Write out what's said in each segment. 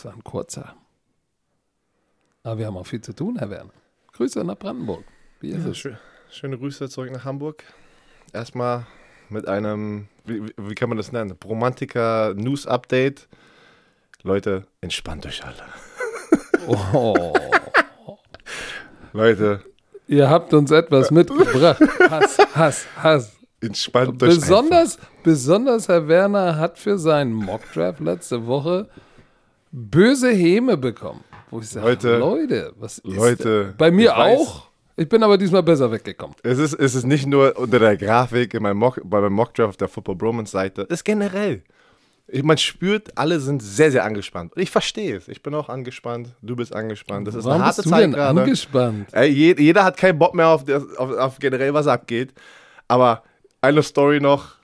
Das war ein kurzer. Aber wir haben auch viel zu tun, Herr Werner. Grüße nach Brandenburg. Wie ist Ja, es? schön, schöne Grüße zurück nach Hamburg. Erstmal mit einem, wie, wie- wie kann man das nennen? Romantiker News Update. Leute, entspannt euch alle. Oh. Leute, Ihr habt uns etwas mitgebracht. Hass, Hass, Hass. entspannt euch. Besonders, besonders Herr Werner hat für seinen Mockdraft letzte Woche böse Häme bekommen. Wo ich sage, Leute, Leute, was ist Leute, denn? Bei mir ich auch. Ich bin aber diesmal besser weggekommen. Es ist, es ist nicht nur unter der Grafik in meinem Mock, bei meinem Mockdraft auf der Football Bromance Seite. Es ist generell. Ich, man spürt, alle sind sehr, sehr angespannt. Und ich verstehe es. Ich bin auch angespannt. Du bist angespannt. Das ist Warum eine harte bist du Zeit denn gerade. angespannt? Ey, je, jeder hat keinen Bock mehr auf, das, auf, auf generell, was abgeht. Aber eine Story noch.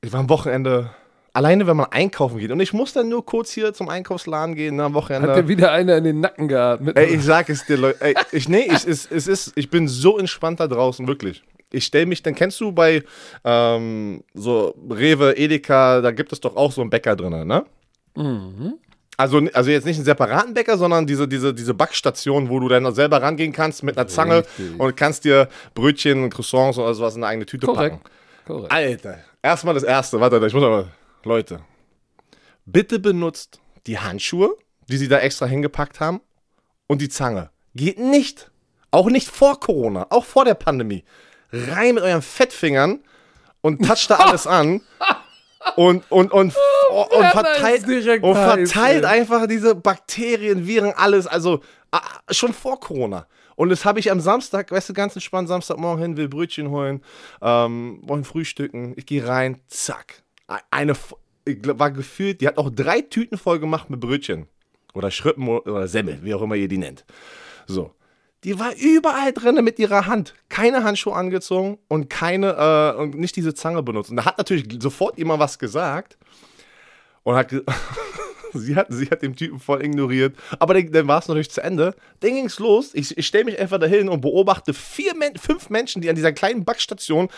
Ich war am Wochenende alleine, wenn man einkaufen geht. Und ich muss dann nur kurz hier zum Einkaufsladen gehen ne, am Wochenende. Hat dir wieder einer in den Nacken geatmet? Ey, ich sag es dir, Leute. Ey, ich, nee, ich, es, es ist, ich bin so entspannt da draußen, wirklich. Ich stelle mich, dann kennst du bei ähm, so Rewe, Edeka, da gibt es doch auch so einen Bäcker drin, ne? Also, also jetzt nicht einen separaten Bäcker, sondern diese, diese, diese Backstation, wo du dann selber rangehen kannst mit einer Zange Richtig. und kannst dir Brötchen, Croissants oder sowas in eine eigene Tüte Korrekt. packen. Korrekt. Alter, erstmal das erste, warte, ich muss aber, Leute, bitte benutzt die Handschuhe, die sie da extra hingepackt haben und die Zange. Geht nicht, auch nicht vor Corona, auch vor der Pandemie, rein mit euren Fettfingern und toucht da alles an und, und, und, und, Werner verteilt, und verteilt einfach diese Bakterien, Viren, alles, also ah, schon vor Corona. Und das habe ich am Samstag, weißt du, ganz entspannt, Samstagmorgen hin, will Brötchen holen, ähm, wollen frühstücken. Ich gehe rein, zack. Eine, war gefühlt, die hat auch drei Tüten voll gemacht mit Brötchen. Oder Schrippen oder Semmel, wie auch immer ihr die nennt. So. Die war überall drin mit ihrer Hand. Keine Handschuhe angezogen und keine, äh, und nicht diese Zange benutzt. Und da hat natürlich sofort jemand was gesagt. Und hat, ge- sie, hat, sie hat den Typen voll ignoriert. Aber dann, dann war es natürlich zu Ende. Dann ging es los. Ich, ich stelle mich einfach dahin und beobachte vier, fünf Menschen, die an dieser kleinen Backstation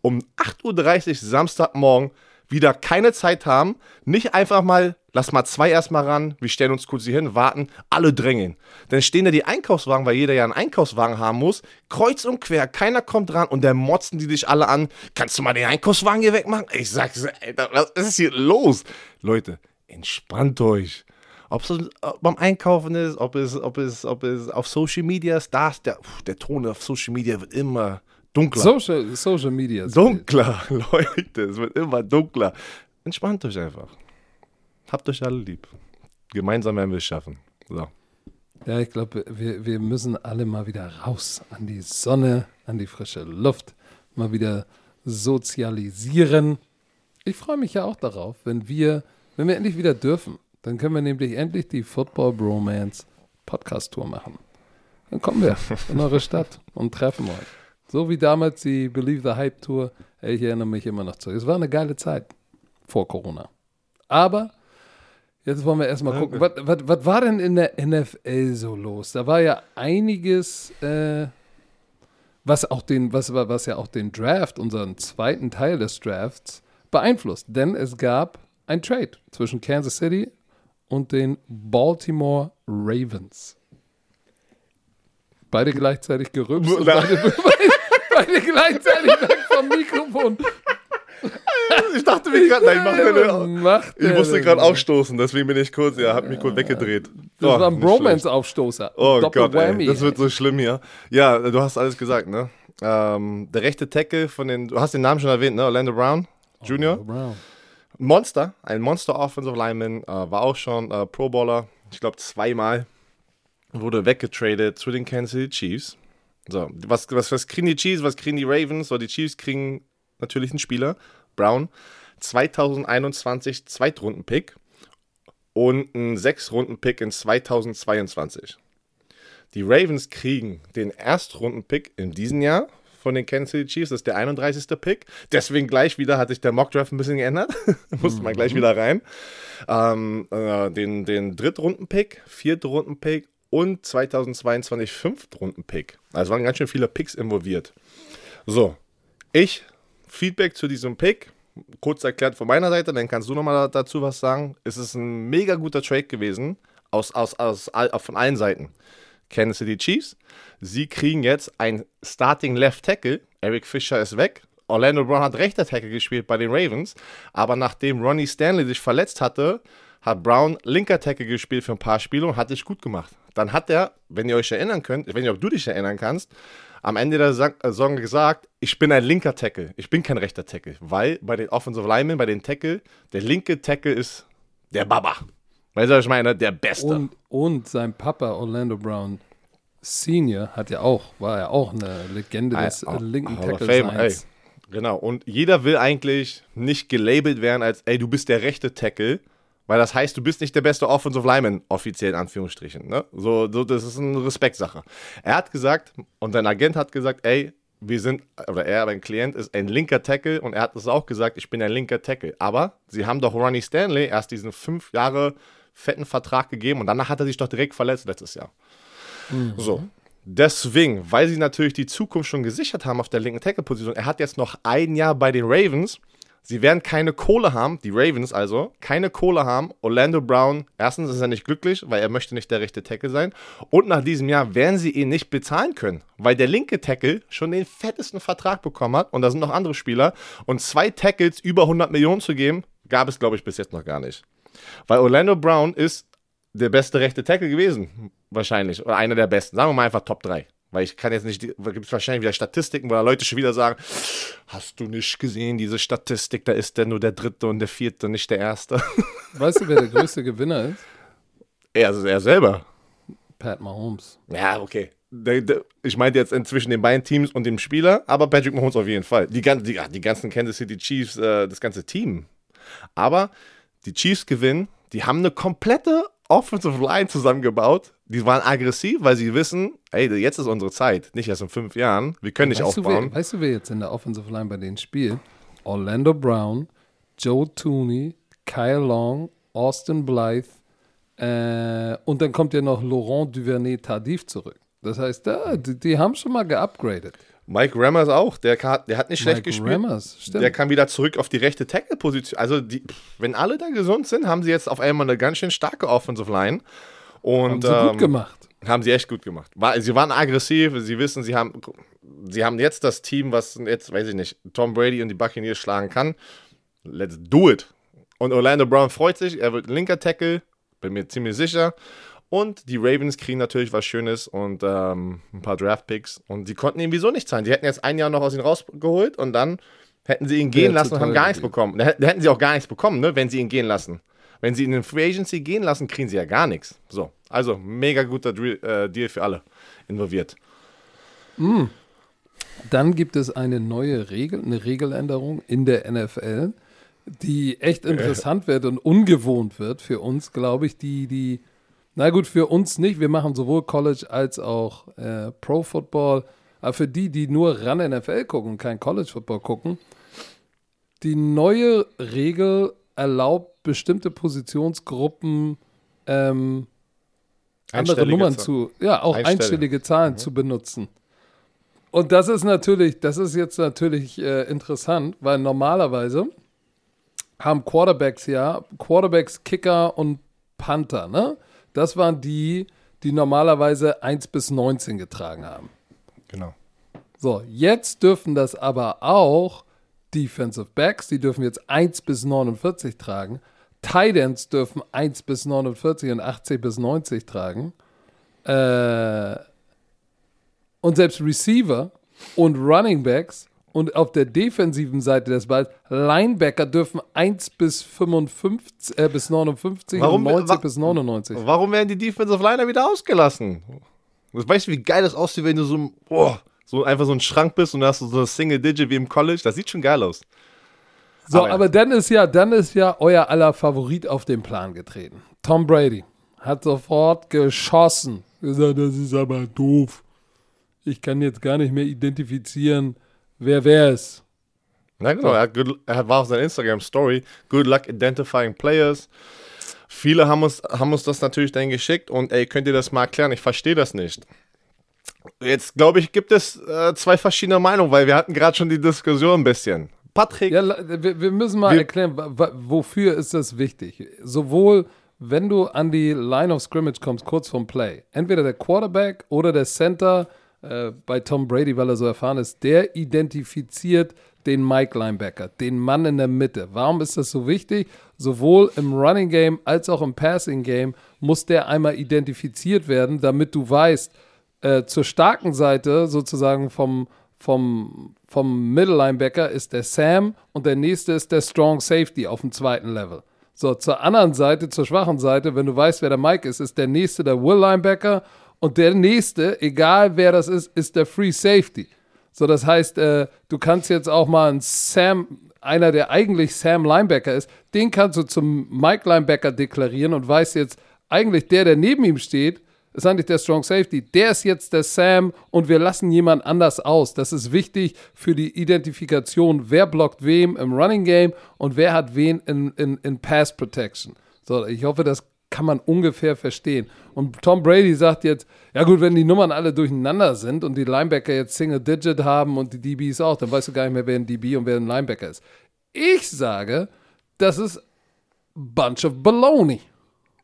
um 8.30 Uhr Samstagmorgen wieder keine Zeit haben. Nicht einfach mal, lass mal zwei erstmal ran, wir stellen uns kurz hier hin, warten, alle drängeln. Dann stehen da die Einkaufswagen, weil jeder ja einen Einkaufswagen haben muss, kreuz und quer, keiner kommt dran und dann motzen die dich alle an. Kannst du mal den Einkaufswagen hier wegmachen? Ich sag, Alter, was ist hier los? Leute, entspannt euch. Ob es beim Einkaufen ist, ob es, ob es, ob es auf Social Media ist, da ist der, der Ton auf Social Media wird immer dunkler. Social, Social Media. Dunkler, Leute, es wird immer dunkler. Entspannt euch einfach. Habt euch alle lieb. Gemeinsam werden wir es schaffen. So. Ja, ich glaube, wir, wir müssen alle mal wieder raus an die Sonne, an die frische Luft, mal wieder sozialisieren. Ich freue mich ja auch darauf, wenn wir, wenn wir endlich wieder dürfen. Dann können wir nämlich endlich die Football Bromance Podcast Tour machen. Dann kommen wir in eure Stadt und treffen euch. So wie damals die Believe the Hype Tour. Ich erinnere mich immer noch zurück. Es war eine geile Zeit vor Corona. Aber Jetzt wollen wir erstmal gucken, was, was, was war denn in der NFL so los? Da war ja einiges, äh, was auch den, was, was ja auch den Draft, unseren zweiten Teil des Drafts, beeinflusst. Denn es gab ein Trade zwischen Kansas City und den Baltimore Ravens. Beide gleichzeitig gerübst beide, beide, beide gleichzeitig weg vom Mikrofon. Ich dachte mir gerade, nein, mach deine, macht ich musste gerade aufstoßen, deswegen bin ich kurz, ja, hab mich kurz weggedreht. Das Oh, war ein. Bromance-Aufstoßer. Oh Doppel Gott, ey, das wird so schlimm hier. Ja, du hast alles gesagt, ne? Ähm, der rechte Tackle von den, du hast den Namen schon erwähnt, ne? Orlando Brown Jr. Brown. Monster, ein Monster Offensive Lineman, äh, war auch schon äh, Pro Bowler, ich glaube zweimal, wurde weggetradet zu den Kansas City Chiefs. So, was, was, was kriegen die Chiefs, was kriegen die Ravens? So, die Chiefs kriegen natürlich einen Spieler, Brown, 2021 Zweitrunden-Pick und einen Sechs-Runden-Pick in 2022. Die Ravens kriegen den Erstrunden-Pick in diesem Jahr von den Kansas City Chiefs. Das ist der 31. Pick. Deswegen gleich wieder hat sich der Mockdraft ein bisschen geändert. Musste man gleich wieder rein. Ähm, äh, den, den Drittrunden-Pick, Viertrunden-Pick und 2022 Fünftrunden-Pick. Also waren ganz schön viele Picks involviert. So, ich, Feedback zu diesem Pick. Kurz erklärt von meiner Seite, dann kannst du nochmal dazu was sagen. Es ist ein mega guter Trade gewesen. aus, aus, aus, von allen Seiten. Kansas City Chiefs, sie kriegen jetzt ein Starting Left Tackle. Eric Fischer ist weg. Orlando Brown hat rechter Tackle gespielt bei den Ravens, aber nachdem Ronnie Stanley sich verletzt hatte, hat Brown linker Tackle gespielt für ein paar Spiele und hat sich gut gemacht. Dann hat er, wenn ihr euch erinnern könnt, wenn ihr auch du dich erinnern kannst, am Ende der Saison gesagt, ich bin ein linker Tackle, ich bin kein rechter Tackle, weil bei den Offensive Linemen, bei den Tackle, der linke Tackle ist der Baba. Weißt du, was ich meine? Der Beste. Und, und sein Papa Orlando Brown Senior hat ja auch, war ja auch eine Legende des I, linken Hall of Tackle Fame, ey. Genau, und jeder will eigentlich nicht gelabelt werden als, ey, du bist der rechte Tackle, weil das heißt, du bist nicht der beste Offensive Lineman, offiziell in Anführungsstrichen. Ne? So, so, das ist eine Respektsache. Er hat gesagt, und sein Agent hat gesagt, ey, wir sind, oder er, mein Klient, ist ein linker Tackle und er hat es auch gesagt, ich bin ein linker Tackle. Aber sie haben doch Ronnie Stanley erst diesen fünf Jahre fetten Vertrag gegeben und danach hat er sich doch direkt verletzt letztes Jahr. Mhm. So. Deswegen, weil sie natürlich die Zukunft schon gesichert haben auf der linken Tackle-Position, er hat jetzt noch ein Jahr bei den Ravens. Sie werden keine Kohle haben, die Ravens also, keine Kohle haben. Orlando Brown, erstens ist er nicht glücklich, weil er möchte nicht der rechte Tackle sein. Und nach diesem Jahr werden sie ihn nicht bezahlen können, weil der linke Tackle schon den fettesten Vertrag bekommen hat. Und da sind noch andere Spieler. Und zwei Tackles über 100 Millionen zu geben, gab es, glaube ich, bis jetzt noch gar nicht. Weil Orlando Brown ist der beste rechte Tackle gewesen, wahrscheinlich. Oder einer der besten. Sagen wir mal einfach Top 3. Weil ich kann jetzt nicht, da gibt es wahrscheinlich wieder Statistiken, wo Leute schon wieder sagen, hast du nicht gesehen, diese Statistik, da ist der nur der dritte und der vierte, nicht der erste. Weißt du, wer der größte Gewinner ist? Er, also er selber. Pat Mahomes. Ja, okay. Ich meinte jetzt inzwischen den beiden Teams und dem Spieler, aber Patrick Mahomes auf jeden Fall. Die, die, die ganzen Kansas City Chiefs, äh, das ganze Team. Aber die Chiefs gewinnen, die haben eine komplette Offensive Line zusammengebaut. Die waren aggressiv, weil sie wissen, ey, jetzt ist unsere Zeit, nicht erst in fünf Jahren. Wir können nicht weißt aufbauen. Du, wer, weißt du, wer jetzt in der Offensive Line bei denen spielt? Orlando Brown, Joe Tooney, Kyle Long, Austin Blythe äh, und dann kommt ja noch Laurent Duvernay-Tardif zurück. Das heißt, da, die, die haben schon mal geupgradet. Mike Rammers auch, der, der hat nicht schlecht Mike gespielt. Rammers, stimmt. Der kam wieder zurück auf die rechte Tackle-Position. Also, die, wenn alle da gesund sind, haben sie jetzt auf einmal eine ganz schön starke Offensive Line. Und, haben sie ähm, gut gemacht. Haben sie echt gut gemacht. War, sie waren aggressiv, sie wissen, sie haben, sie haben jetzt das Team, was jetzt, weiß ich nicht, Tom Brady und die Buccaneers schlagen kann. Let's do it. Und Orlando Brown freut sich, er wird linker Tackle, bin mir ziemlich sicher. Und die Ravens kriegen natürlich was Schönes und ähm, ein paar Draft-Picks. Und sie konnten ihn wieso nicht zahlen. Sie hätten jetzt ein Jahr noch aus ihm rausgeholt und dann hätten sie ihn gehen Ja, lassen und haben gar nichts bekommen. Da hätten sie auch gar nichts bekommen, ne, wenn sie ihn gehen lassen. Wenn sie in Free Agency gehen lassen, kriegen sie ja gar nichts. So, also mega guter äh, Deal für alle involviert. Dann gibt es eine neue Regel, eine Regeländerung in der NFL, die echt interessant wird und ungewohnt wird für uns, glaube ich, die, die, na gut, für uns nicht. Wir machen sowohl College als auch äh, Pro Football. Aber für die, die nur ran NFL gucken, kein College Football gucken, die neue Regel erlaubt bestimmte Positionsgruppen ähm, andere Nummern Zahl. zu, ja, auch Einstellige. einstellige Zahlen zu benutzen. Und das ist natürlich, das ist jetzt natürlich äh, interessant, weil normalerweise haben Quarterbacks ja, Quarterbacks, Kicker und Panther, ne? Das waren die, die normalerweise 1 bis 19 getragen haben. Genau. So, jetzt dürfen das aber auch Defensive Backs, die dürfen jetzt 1 bis 49 tragen. Tight Ends dürfen 1 bis 49 und 80 bis 90 tragen. Äh, und selbst Receiver und Running Backs und auf der defensiven Seite des Balls Linebacker dürfen 1 bis 55, äh, bis 59 Warum- und 90 wa- bis 99. Warum werden die Defensive Liner wieder ausgelassen? Weißt du, wie geil das aussieht, wenn du so, boah, so einfach so ein Schrank bist und hast so eine Single Digit wie im College? Das sieht schon geil aus. So, Aber ja. aber dann ist ja, dann ist ja euer aller Favorit auf den Plan getreten. Tom Brady hat sofort geschossen. Gesagt, das ist aber doof. Ich kann jetzt gar nicht mehr identifizieren, wer wer ist. Na genau, er, hat good, er war auf seiner Instagram-Story, good luck identifying players. Viele haben uns, haben uns das natürlich dann geschickt und ey, könnt ihr das mal erklären? Ich verstehe das nicht. Jetzt glaube ich, gibt es äh, zwei verschiedene Meinungen, weil wir hatten gerade schon die Diskussion ein bisschen. Patrick, Ja, wir, wir müssen mal Wir- erklären, wofür ist das wichtig? Sowohl wenn du an die Line of Scrimmage kommst, kurz vorm Play, entweder der Quarterback oder der Center, äh, bei Tom Brady, weil er so erfahren ist, der identifiziert den Mike Linebacker, den Mann in der Mitte. Warum ist das so wichtig? Sowohl im Running Game als auch im Passing Game muss der einmal identifiziert werden, damit du weißt, äh, zur starken Seite sozusagen vom, vom, vom Middle Linebacker ist der Sam und der nächste ist der Strong Safety auf dem zweiten Level. So, zur anderen Seite, zur schwachen Seite, wenn du weißt, wer der Mike ist, ist der nächste der Will Linebacker und der nächste, egal wer das ist, ist der Free Safety. So, das heißt, äh, du kannst jetzt auch mal einen Sam, einer, der eigentlich Sam Linebacker ist, den kannst du zum Mike Linebacker deklarieren und weißt jetzt, eigentlich der, der neben ihm steht, ist eigentlich der Strong Safety. Der ist jetzt der Sam und wir lassen jemand anders aus. Das ist wichtig für die Identifikation, wer blockt wem im Running Game und wer hat wen in, in, in Pass Protection. So, ich hoffe, das kann man ungefähr verstehen. Und Tom Brady sagt jetzt, ja gut, wenn die Nummern alle durcheinander sind und die Linebacker jetzt Single Digit haben und die DBs auch, dann weißt du gar nicht mehr, wer ein DB und wer ein Linebacker ist. Ich sage, das ist bunch of baloney.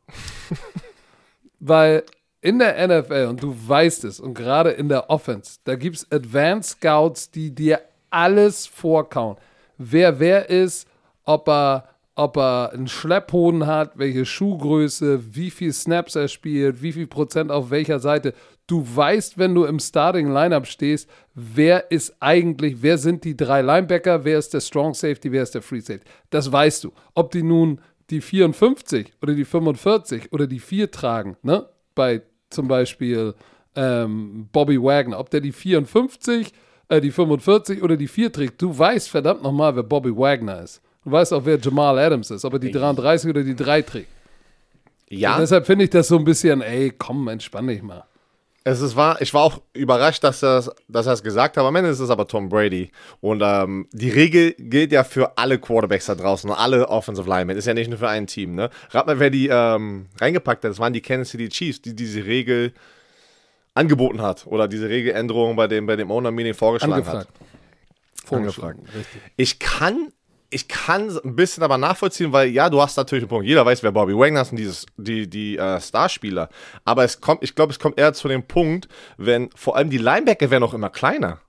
Weil in der NFL, und du weißt es, und gerade in der Offense, da gibt es Advanced Scouts, die dir alles vorkauen. Wer wer ist, ob er, ob er einen Schlepphoden hat, welche Schuhgröße, wie viel Snaps er spielt, wie viel Prozent auf welcher Seite. Du weißt, wenn du im Starting Lineup stehst, wer ist eigentlich, wer sind die drei Linebacker, wer ist der Strong Safety, wer ist der Free Safety. Das weißt du. Ob die nun die 54 oder die 45 oder die 4 tragen, ne? Bei zum Beispiel ähm, Bobby Wagner, ob der die 54, äh, die 45 oder die 4 trägt, du weißt verdammt nochmal, wer Bobby Wagner ist. Du weißt auch, wer Jamal Adams ist, ob er die 33 oder die 3 trägt. Ja. Und deshalb finde ich das so ein bisschen, ey, komm, entspann dich mal. Es ist wahr, ich war auch überrascht, dass er dass es gesagt hat. Am Ende ist es aber Tom Brady. Und ähm, die Regel gilt ja für alle Quarterbacks da draußen und alle Offensive Linemen. Ist ja nicht nur für ein Team. Ne? Rat mal, wer die ähm, reingepackt hat. Das waren die Kansas City Chiefs, die diese Regel angeboten hat. Oder diese Regeländerung bei dem, bei dem Owner-Meeting vorgeschlagen Angefragt. hat. Vorgeschlagen. Richtig. Ich kann ich kann ein bisschen aber nachvollziehen, weil ja, du hast natürlich einen Punkt. Jeder weiß, wer Bobby Wagner ist und dieses, die, die äh, Starspieler. Aber es kommt, ich glaube, es kommt eher zu dem Punkt, wenn vor allem die Linebacker werden auch immer kleiner.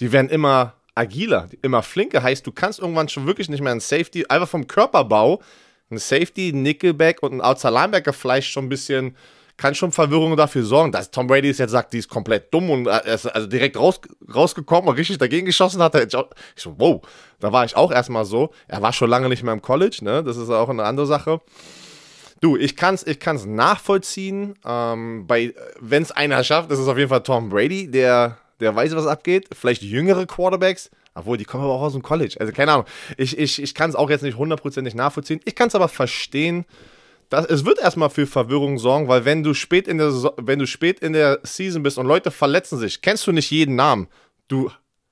Die werden immer agiler, immer flinker. Heißt, du kannst irgendwann schon wirklich nicht mehr ein Safety, einfach vom Körperbau, ein Safety, Nickelback und ein Outside Linebacker vielleicht schon ein bisschen kann schon Verwirrung dafür sorgen, dass Tom Brady jetzt sagt, die ist komplett dumm und er ist also direkt raus, rausgekommen und richtig dagegen geschossen hat. Ich so, wow, da war ich auch erstmal so. Er war schon lange nicht mehr im College, ne? Das ist auch eine andere Sache. Du, ich kann es ich kann's nachvollziehen. Ähm, Wenn es einer schafft, das ist auf jeden Fall Tom Brady, der, der weiß, was abgeht. Vielleicht jüngere Quarterbacks, obwohl die kommen aber auch aus dem College. Also keine Ahnung. Ich, ich, ich kann es auch jetzt nicht hundertprozentig nachvollziehen. Ich kann es aber verstehen, das, es wird erstmal für Verwirrung sorgen, weil wenn du spät in der wenn du spät in der Season bist und Leute verletzen sich, kennst du nicht jeden Namen. Du,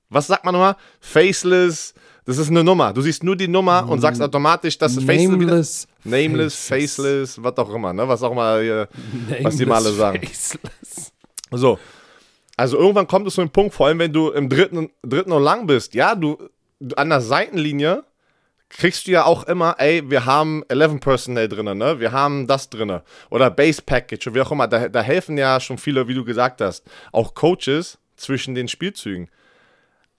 was sagt man nochmal? Faceless. Das ist eine Nummer. Du siehst nur die Nummer und sagst automatisch, dass es Nameless, Nameless, faceless. faceless, was auch immer, ne? Was auch immer, hier, was die mal alle sagen. Faceless. So. Also irgendwann kommt es zu einem Punkt, vor allem wenn du im dritten, dritten und lang bist. Ja, du an der Seitenlinie kriegst du ja auch immer, ey, wir haben 11 Personnel drin, ne? Wir haben das drin. Oder Base Package, wie auch immer. Da, da helfen ja schon viele, wie du gesagt hast, auch Coaches zwischen den Spielzügen.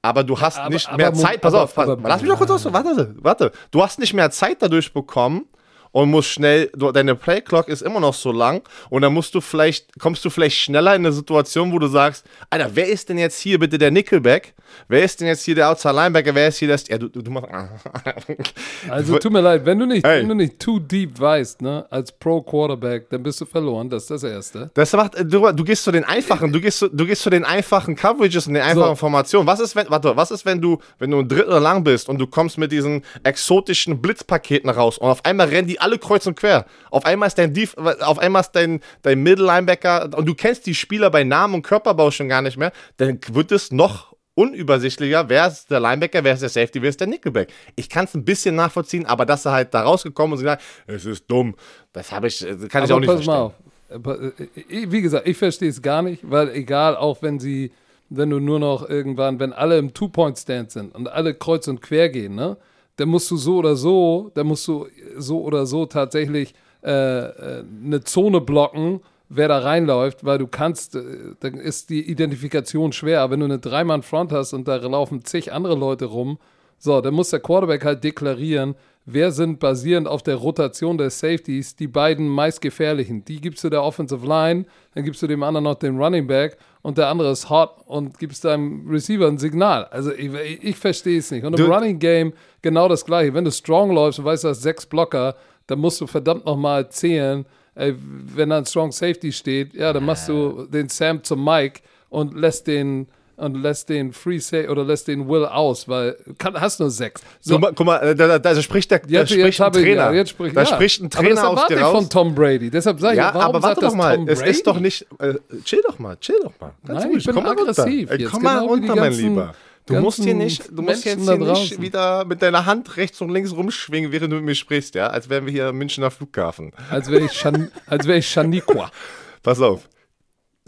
Aber du hast aber, nicht mehr aber, Zeit. Pass auf, pass, lass mich doch kurz aus. Warte, warte. Du hast nicht mehr Zeit dadurch bekommen, und musst schnell, deine Playclock ist immer noch so lang und dann musst du vielleicht, kommst du vielleicht schneller in eine Situation, wo du sagst, Alter, wer ist denn jetzt hier bitte der Nickelback? Wer ist denn jetzt hier der Outside Linebacker? Wer ist hier das? Ja, du, du, du machst. also tut mir leid, wenn du nicht, hey. wenn du nicht too deep weißt, ne, als Pro Quarterback, dann bist du verloren. Das ist das Erste. Das macht, du, du gehst zu den einfachen, du gehst zu, du gehst zu den einfachen Coverages und den einfachen so. Formationen. Was ist, wenn, warte, was ist, wenn du, wenn du ein Drittel lang bist und du kommst mit diesen exotischen Blitzpaketen raus und auf einmal rennen die alle kreuz und quer. Auf einmal ist dein, Def auf einmal ist dein, dein Middle-Linebacker und du kennst die Spieler bei Namen und Körperbau schon gar nicht mehr, dann wird es noch unübersichtlicher, wer ist der Linebacker, wer ist der Safety, wer ist der Nickelback. Ich kann es ein bisschen nachvollziehen, aber dass er halt da rausgekommen ist und gesagt, es ist dumm, das habe ich, kann aber ich auch nicht verstehen. Mal auf. Äh, wie gesagt, ich verstehe es gar nicht, weil egal, auch wenn sie, wenn du nur noch irgendwann, wenn alle im Two-Point-Stand sind und alle kreuz und quer gehen, ne? Dann musst du so oder so, dann musst du so oder so tatsächlich äh, äh, eine Zone blocken, wer da reinläuft, weil du kannst, äh, dann ist die Identifikation schwer. Aber wenn du eine Dreimann-Front hast und da laufen zig andere Leute rum, so, dann muss der Quarterback halt deklarieren, wer sind basierend auf der Rotation der Safeties die beiden meistgefährlichen. Die gibst du der Offensive Line, dann gibst du dem anderen noch den Running Back und der andere ist hot und gibst deinem Receiver ein Signal. Also ich, ich verstehe es nicht. Und im Du- Running Game genau das gleiche. Wenn du strong läufst und weißt, du hast sechs Blocker, dann musst du verdammt nochmal zählen. Ey, wenn da ein Strong Safety steht, ja, dann machst du den Sam zum Mike und lässt den und lässt den Free Say oder lässt den Will aus, weil kann, hast nur sechs. So, Guck mal, guck mal, da, da, da spricht der, da Jetzt, spricht jetzt ein Trainer. ja, jetzt sprich, da ja. spricht ein Aber Trainer erwarte dir ich raus. von Tom Brady. Deshalb sage ich, ja, warum aber warte doch mal, es ist doch nicht. Äh, chill doch mal, chill doch mal. Ganz Nein, ruhig, ich bin komm mal aggressiv runter. Ey, jetzt, komm mal genau runter, mein Lieber. Du musst hier nicht, du musst Menschen jetzt hier nicht wieder mit deiner Hand rechts und links rumschwingen, während du mit mir sprichst, ja, als wären wir hier am Münchner Flughafen. Als wäre ich, Shan, als ich Shaniqua. Pass auf.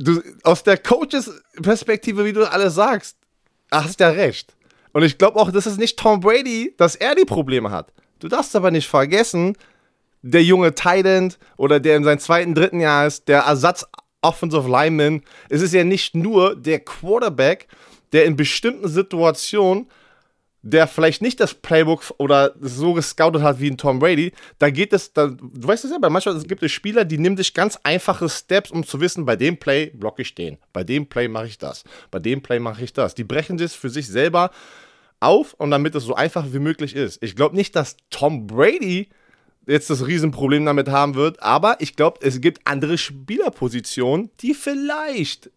Du, aus der Coaches-Perspektive, wie du alles sagst, hast ja recht. Und ich glaube auch, das ist nicht Tom Brady, dass er die Probleme hat. Du darfst aber nicht vergessen, der junge Titan oder der in seinem zweiten, dritten Jahr ist, der Ersatz Offensive Lineman. Es ist ja nicht nur der Quarterback, der in bestimmten Situationen der vielleicht nicht das Playbook oder so gescoutet hat wie ein Tom Brady, da geht es, da, du weißt es ja, bei manchmal gibt es Spieler, die nehmen sich ganz einfache Steps, um zu wissen, bei dem Play blocke ich den, bei dem Play mache ich das, bei dem Play mache ich das. Die brechen das für sich selber auf und damit es so einfach wie möglich ist. Ich glaube nicht, dass Tom Brady jetzt das Riesenproblem damit haben wird, aber ich glaube, es gibt andere Spielerpositionen, die vielleicht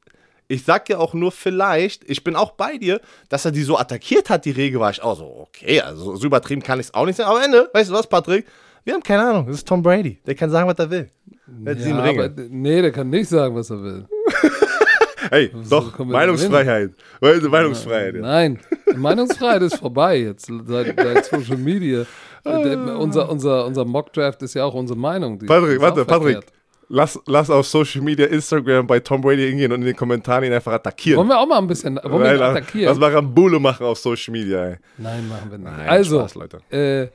ich sag ja auch nur vielleicht, ich bin auch bei dir, dass er die so attackiert hat, die Regel war ich auch so, okay, also so übertrieben kann ich es auch nicht sein. Aber am Ende, weißt du was, Patrick? Wir haben keine Ahnung, das ist Tom Brady. Der kann sagen, was er will. Der Ja, aber, nee, der kann nicht sagen, was er will. Hey, doch, kommen wir Meinungsfreiheit. Meinungsfreiheit. Ja. Nein, die Meinungsfreiheit ist vorbei jetzt seit, seit Social Media. Der, unser, unser, unser Mock-Draft ist ja auch unsere Meinung. Patrick, warte, Patrick. verkehrt. Lass, lass auf Social Media, Instagram bei Tom Brady hingehen und in den Kommentaren ihn einfach attackieren. Wollen wir auch mal ein bisschen wollen wir ihn Nein, lass, attackieren? lass mal Rambule machen auf Social Media, ey. Nein, machen wir nicht. Nein, also, Spaß, Leute. Äh,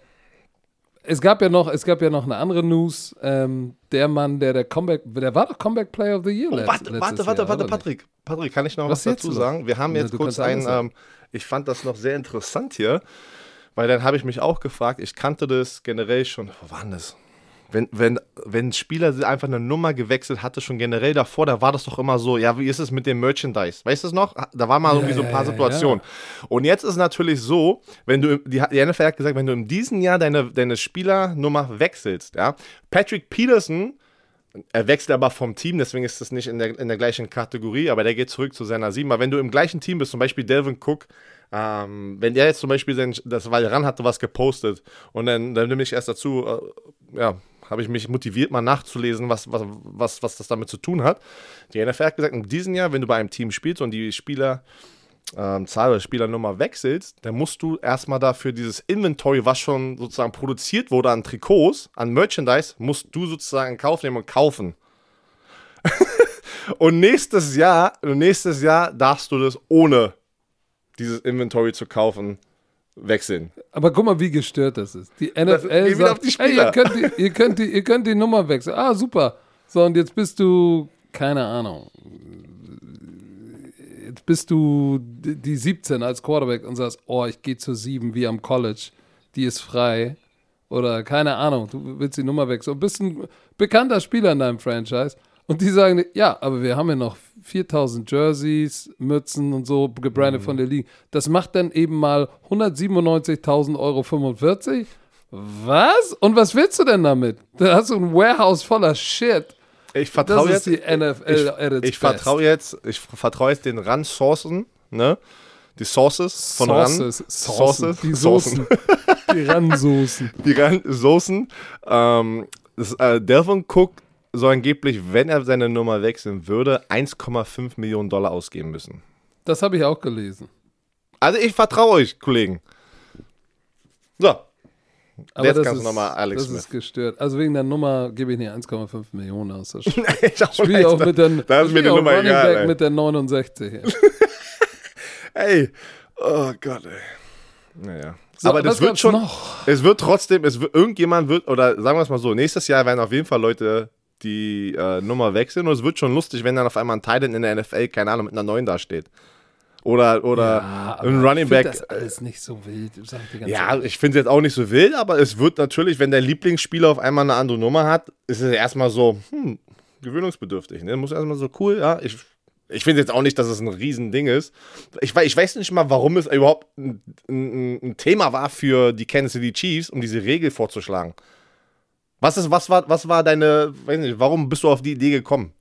es gab ja noch, es gab ja noch eine andere News. Ähm, der Mann, der der Comeback, der war doch Comeback Player of the Year. Oh, letzt- warte, letztes warte, Jahr, warte, warte, Patrick. Patrick, kann ich noch Was was, dazu sagen? Wir haben Ja, jetzt du kurz kannst alles ein, sagen. ähm, ich fand das noch sehr interessant hier, weil dann habe ich mich auch gefragt, ich kannte das generell schon, wo war denn das? Wenn, wenn, wenn ein Spieler einfach eine Nummer gewechselt hatte, schon generell davor, da war das doch immer so, ja, wie ist es mit dem Merchandise? Weißt du es noch? Da waren mal irgendwie so ein ja, paar ja, Situationen. Und jetzt ist es natürlich so, wenn du, die, die NFL hat gesagt, wenn du in diesem Jahr deine, deine Spielernummer wechselst, ja, Patrick Peterson, er wechselt aber vom Team, deswegen ist das nicht in der, in der gleichen Kategorie, aber der geht zurück zu seiner 7. Aber wenn du im gleichen Team bist, zum Beispiel Delvin Cook, ähm, wenn der jetzt zum Beispiel sein, das, weil Ran hatte was gepostet und dann, dann nehme ich erst dazu, äh, ja, habe ich mich motiviert, mal nachzulesen, was, was, was, was das damit zu tun hat. Die NFL hat gesagt, in diesem Jahr, wenn du bei einem Team spielst und die Spieler ähm, Zahl oder Spielernummer wechselst, dann musst du erstmal dafür dieses Inventory, was schon sozusagen produziert wurde an Trikots, an Merchandise, musst du sozusagen in Kauf nehmen und kaufen. und nächstes Jahr, nächstes Jahr darfst du das ohne dieses Inventory zu kaufen wechseln. Aber guck mal, wie gestört das ist. Die NFL auf sagt, die Spieler." ihr könnt, die, ihr, könnt die, ihr könnt die Nummer wechseln. Ah, super. So, und jetzt bist du, keine Ahnung, jetzt bist du die die 17 als Quarterback und sagst, oh, ich gehe zur 7 wie am College, die ist frei. Oder keine Ahnung, du willst die Nummer wechseln. Und bist ein bekannter Spieler in deinem Franchise. Und die sagen, ja, aber wir haben ja noch 4000 Jerseys, Mützen und so gebrandet von der Liga. Das macht dann eben mal 197.000 Euro 45. Was? Und was willst du denn damit? Da hast du ein Warehouse voller Shit. Ich vertraue jetzt. die NFL ich, ich vertraue jetzt, ich vertraue jetzt den Run-Sourcen, ne? Die Sources von Sauces, Ran. Sauces, die Soßen, die Ransoßen. Die Ran-Soßen. Ähm, das, äh, Delvin Cook soll angeblich, wenn er seine Nummer wechseln würde, 1,5 Millionen Dollar ausgeben müssen. Das habe ich auch gelesen. Also ich vertraue euch, Kollegen. So. Aber Jetzt das kannst ist, du nochmal Alex das Smith. ist gestört. Also wegen der Nummer gebe ich nicht 1,5 Millionen aus. Das ich auch Spiel auch mit der, da ist mir spiel die auch Nummer Running egal. Back ey. mit der 69. ey. Ey. Oh Gott, ey. Naja. So, aber das wird schon. noch? Es wird trotzdem, es wird, irgendjemand wird, oder sagen wir es mal so, nächstes Jahr werden auf jeden Fall Leute die äh, Nummer wechseln und es wird schon lustig, wenn dann auf einmal ein Titan in der NFL, keine Ahnung, mit einer neuen dasteht. Oder, oder aber ein ich Running find Back. Das alles nicht so wild, ich Ja, ehrlich. ich finde es jetzt auch nicht so wild, aber es wird natürlich, wenn dein Lieblingsspieler auf einmal eine andere Nummer hat, ist es erstmal so, hm, gewöhnungsbedürftig. Ne? Muss erstmal so cool, ja. Ich, ich finde jetzt auch nicht, dass es ein Riesending ist. Ich, ich weiß nicht mal, warum es überhaupt ein, ein, ein Thema war für die Kansas City Chiefs, um diese Regel vorzuschlagen. Was, ist, was, war, was war deine, weiß nicht, warum bist du auf die Idee gekommen?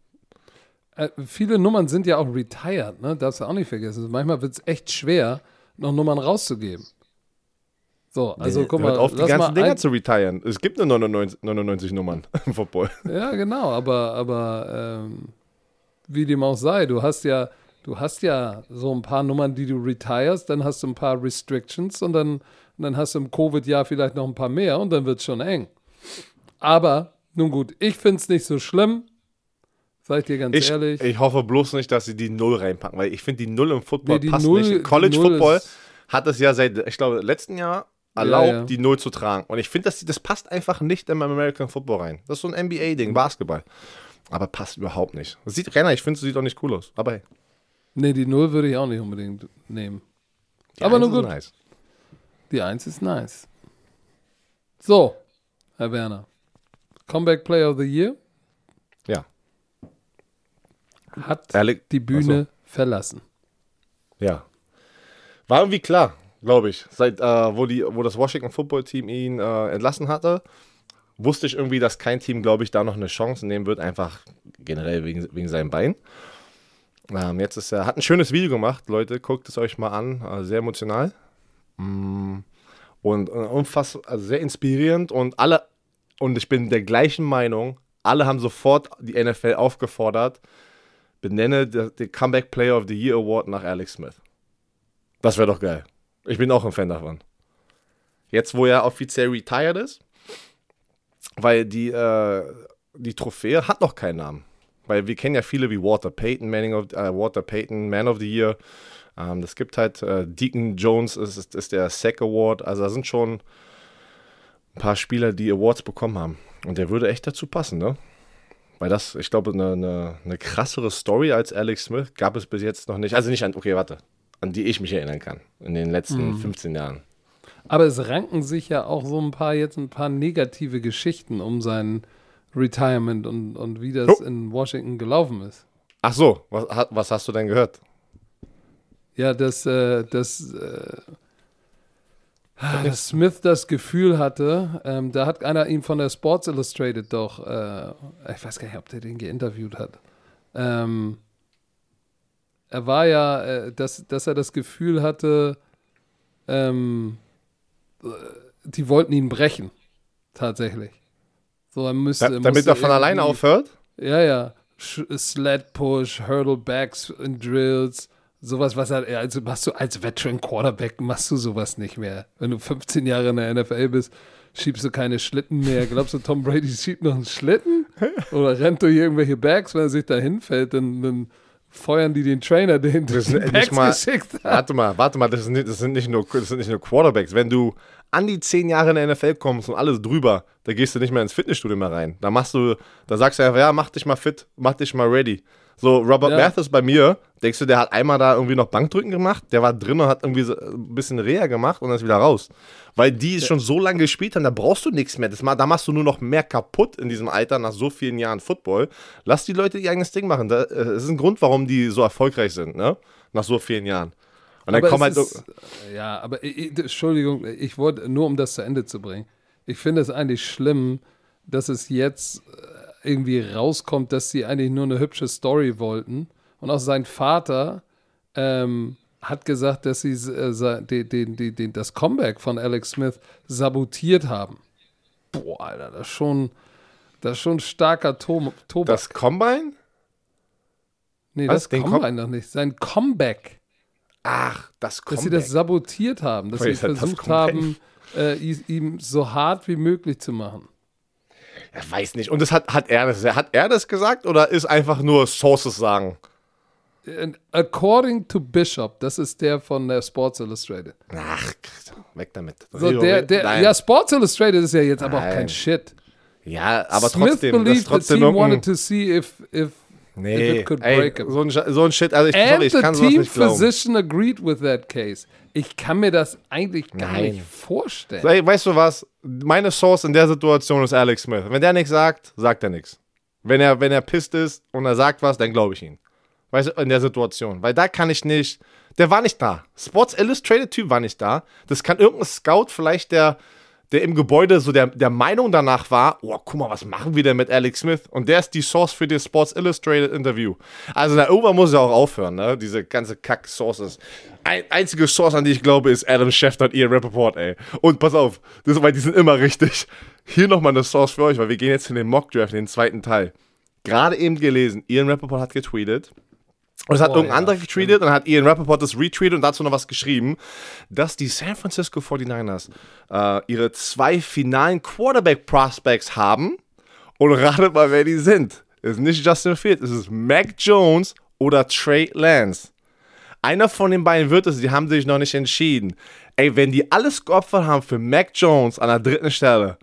Äh, viele Nummern sind ja auch retired, ne? Darfst du auch nicht vergessen. Manchmal wird es echt schwer, noch Nummern rauszugeben. So, also guck mal, Hört auf, die ganzen Dinger zu retiren. Es gibt nur 99, 99 Nummern im Football. Ja, genau, aber, aber ähm, wie dem auch sei, du hast ja, du hast ja so ein paar Nummern, die du retirest, dann hast du ein paar Restrictions und dann, und dann hast du im Covid-Jahr vielleicht noch ein paar mehr und dann wird es schon eng. Aber, nun gut, ich finde es nicht so schlimm. Sag ich dir ganz Ich, ehrlich. ich hoffe bloß nicht, dass sie die Null reinpacken, weil ich finde, die Null im Football Nee, passt Null- nicht. College Football hat es ja seit, ich glaube, letzten Jahr erlaubt, ja. die Null zu tragen. Und ich finde, das, das passt einfach nicht im American Football rein. Das ist so ein NBA-Ding, Basketball. Aber passt überhaupt nicht. Das sieht, Renner, ich finde, es sieht auch nicht cool aus. Aber hey. nee, die Null würde ich auch nicht unbedingt nehmen. die Aber ist gut. Nice. Die Eins ist nice. So, Herr Werner. Comeback Player of the Year Ja. hat Ehrlich, die Bühne verlassen. Ja. War irgendwie klar, glaube ich. Seit, äh, wo, die, wo das Washington Football Team ihn äh, entlassen hatte, wusste ich irgendwie, dass kein Team, glaube ich, da noch eine Chance nehmen wird, einfach generell wegen, wegen seinem Bein. Ähm, jetzt ist er, hat ein schönes Video gemacht, Leute, guckt es euch mal an, äh, sehr emotional. Mm, und äh, unfassbar, also sehr inspirierend und alle, und ich bin der gleichen Meinung, alle haben sofort die NFL aufgefordert, benenne den Comeback Player of the Year Award nach Alex Smith. Das wäre doch geil. Ich bin auch ein Fan davon. Jetzt, wo er offiziell retired ist, weil die, äh, die Trophäe hat noch keinen Namen. Weil wir kennen ja viele wie Walter Payton, Manning of, äh, Walter Payton, Man of the Year. Ähm, das gibt halt äh, Deacon Jones ist, ist der Sack Award. Also da sind schon ein paar Spieler, die Awards bekommen haben. Und der würde echt dazu passen, ne? Weil das, ich glaube, eine, eine, eine krassere Story als Alex Smith gab es bis jetzt noch nicht. Also nicht an, okay, warte, an die ich mich erinnern kann in den letzten 15 Jahren. Aber es ranken sich ja auch so ein paar jetzt ein paar negative Geschichten um sein Retirement und, und wie das Oh. in Washington gelaufen ist. Ach so, was, was hast du denn gehört? Ja, dass, äh, dass, äh, dass Smith das Gefühl hatte, ähm, da hat einer ihn von der Sports Illustrated doch, äh, ich weiß gar nicht, ob der den geinterviewt hat. Ähm, er war ja, äh, dass, dass er das Gefühl hatte, ähm, äh, die wollten ihn brechen. Tatsächlich. So, er müsste. Da, damit er von alleine aufhört? ja, ja. Sch Sled Push, Hurdle Backs in Drills, sowas, was halt, also machst du als Veteran Quarterback, machst du sowas nicht mehr. Wenn du 15 Jahre in der NFL bist, schiebst du keine Schlitten mehr. Glaubst du, Tom Brady schiebt noch einen Schlitten? Oder rennt durch irgendwelche Bags, wenn er sich da hinfällt, dann, dann feuern die den Trainer, den Das den mal- geschickt hat. Warte mal, warte mal, das sind, nicht, das, sind nicht nur, das sind nicht nur Quarterbacks. Wenn du an die 10 Jahre in der NFL kommst und alles drüber, da gehst du nicht mehr ins Fitnessstudio mehr rein. Da machst du, da sagst du einfach, ja, mach dich mal fit, mach dich mal ready. So, Robert Ja. Mathis bei mir, denkst du, der hat einmal da irgendwie noch Bankdrücken gemacht, der war drin und hat irgendwie so ein bisschen Reha gemacht und dann ist wieder raus. Weil die schon so lange gespielt haben, da brauchst du nichts mehr. Das, da machst du nur noch mehr kaputt in diesem Alter nach so vielen Jahren Football. Lass die Leute ihr eigenes Ding machen. Da, äh, ist ein Grund, warum die so erfolgreich sind, ne? Nach so vielen Jahren. Und dann Aber kommen halt ist, ja, aber ich, Entschuldigung, ich wollte nur um das zu Ende zu bringen. Ich finde es eigentlich schlimm, dass es jetzt äh, irgendwie rauskommt, dass sie eigentlich nur eine hübsche Story wollten. Und auch sein Vater ähm, hat gesagt, dass sie äh, den, den, den, das Comeback von Alex Smith sabotiert haben. Boah, Alter, das ist schon, das ist schon starker to Tobak. Das Combine? nee, was? das Den Comeback Com- noch nicht. Sein Comeback. Ach, das dass Comeback. sie das sabotiert haben, dass Was sie versucht haben, äh, ihm so hart wie möglich zu machen. Ich weiß nicht. Und das hat, hat, er das, hat er das gesagt oder ist einfach nur Sources sagen? according to Bishop, das ist der von der Sports Illustrated. Ach, weg damit. So, der, der, Nein. ja, Sports Illustrated ist ja jetzt aber auch kein Nein. Shit. ja, aber Smith trotzdem, das believed ist trotzdem the team wanted to see if, if, Nee, ey, so ein, so ein Shit, also ich, sorry, And ich the kann sowas team nicht glauben. physician agreed with that case. Ich kann mir das eigentlich gar Nein. nicht vorstellen. Ey, weißt du was? Meine Source in der Situation ist Alex Smith. Wenn der nichts sagt, sagt er nichts. Wenn er, wenn er pisst ist und er sagt was, dann glaube ich ihn. Weißt du, in der Situation. Weil da kann ich nicht. Der war nicht da. Sports Illustrated Typ war nicht da. Das kann irgendein Scout vielleicht, der, der im Gebäude so der, der Meinung danach war, oh, guck mal, was machen wir denn mit Alex Smith? Und der ist die Source für das Sports Illustrated Interview. Also da irgendwann muss er auch aufhören, ne? Diese ganze Kack-Sources. Ein, einzige Source, an die ich glaube, ist Adam Schefter und Ian Rappaport, ey. Und pass auf, das, weil die sind immer richtig. Hier nochmal eine Source für euch, weil wir gehen jetzt in den Mock-Draft, in den zweiten Teil. Gerade eben gelesen, Ian Rappaport hat getweetet. Und es hat Oh, irgendein ja, anderer getweetet und hat Ian Rappaport das retweetet und dazu noch was geschrieben, dass die San Francisco 49ers äh, ihre zwei finalen Quarterback-Prospects haben. Und ratet mal, wer die sind. Es ist nicht Justin Fields, es ist Mac Jones oder Trey Lance. Einer von den beiden wird es, die haben sich noch nicht entschieden. Ey, wenn die alles geopfert haben für Mac Jones an der dritten Stelle,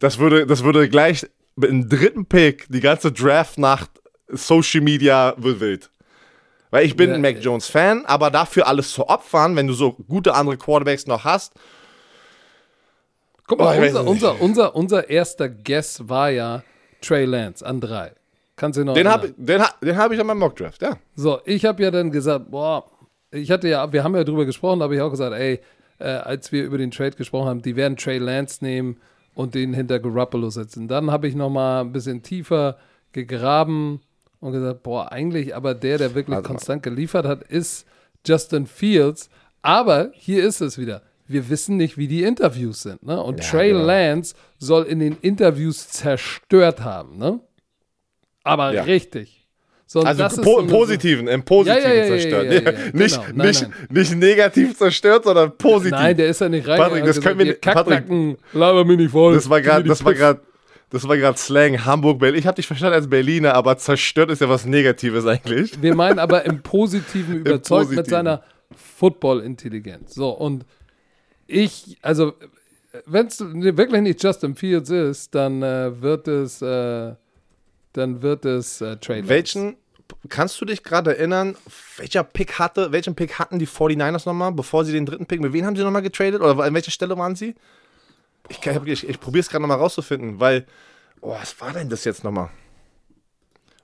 das würde, das würde gleich mit einem dritten Pick die ganze Draft-Nacht Social Media wird wild. Weil ich bin Ja, ein Mac Jones Fan, aber dafür alles zu opfern, wenn du so gute andere Quarterbacks noch hast, Guck Oh, mal, weiß unser, unser, unser, unser erster Guess war ja Trey Lance an drei. Kannst du noch den habe den, den hab ich an meinem Mock Draft, ja. So, ich habe ja dann gesagt, boah, ich hatte ja, wir haben ja drüber gesprochen, da habe ich auch gesagt, ey, äh, als wir über den Trade gesprochen haben, die werden Trey Lance nehmen und den hinter Garoppolo setzen. Dann habe ich noch mal ein bisschen tiefer gegraben und gesagt, boah, eigentlich, aber der, der wirklich mal. konstant geliefert hat, ist Justin Fields. Aber hier ist es wieder. Wir wissen nicht, wie die Interviews sind. Ne? Und Ja, Trey genau. Lance soll in den Interviews zerstört haben. Ne? Aber Ja. richtig. So, Also das ist po im Positiven, im Positiven Ja, ja, ja, zerstört. ja, ja, ja, ja. nicht, Genau. Nein, nicht, nein. nicht negativ zerstört, sondern positiv. Nein, der ist ja nicht rein. Patrick, das können wir nicht- Patrick, laber mich nicht voll. das war mir das gerade, das war gerade Slang, Hamburg, Berlin. Ich habe dich verstanden als Berliner, aber zerstört ist ja was Negatives eigentlich. Wir meinen aber im Positiven überzeugt mit Positiven. seiner Football-Intelligenz. So, und ich, also, wenn es wirklich nicht Justin Fields ist, dann äh, wird es, äh, dann wird es äh, Lance. Welchen, kannst du dich gerade erinnern, welcher Pick hatte, welchen Pick hatten die 49ers nochmal, bevor sie den dritten Pick, mit wem haben sie nochmal getradet oder an welcher Stelle waren sie? Ich, ich, ich probiere es gerade nochmal rauszufinden, weil, oh, was war denn das jetzt nochmal?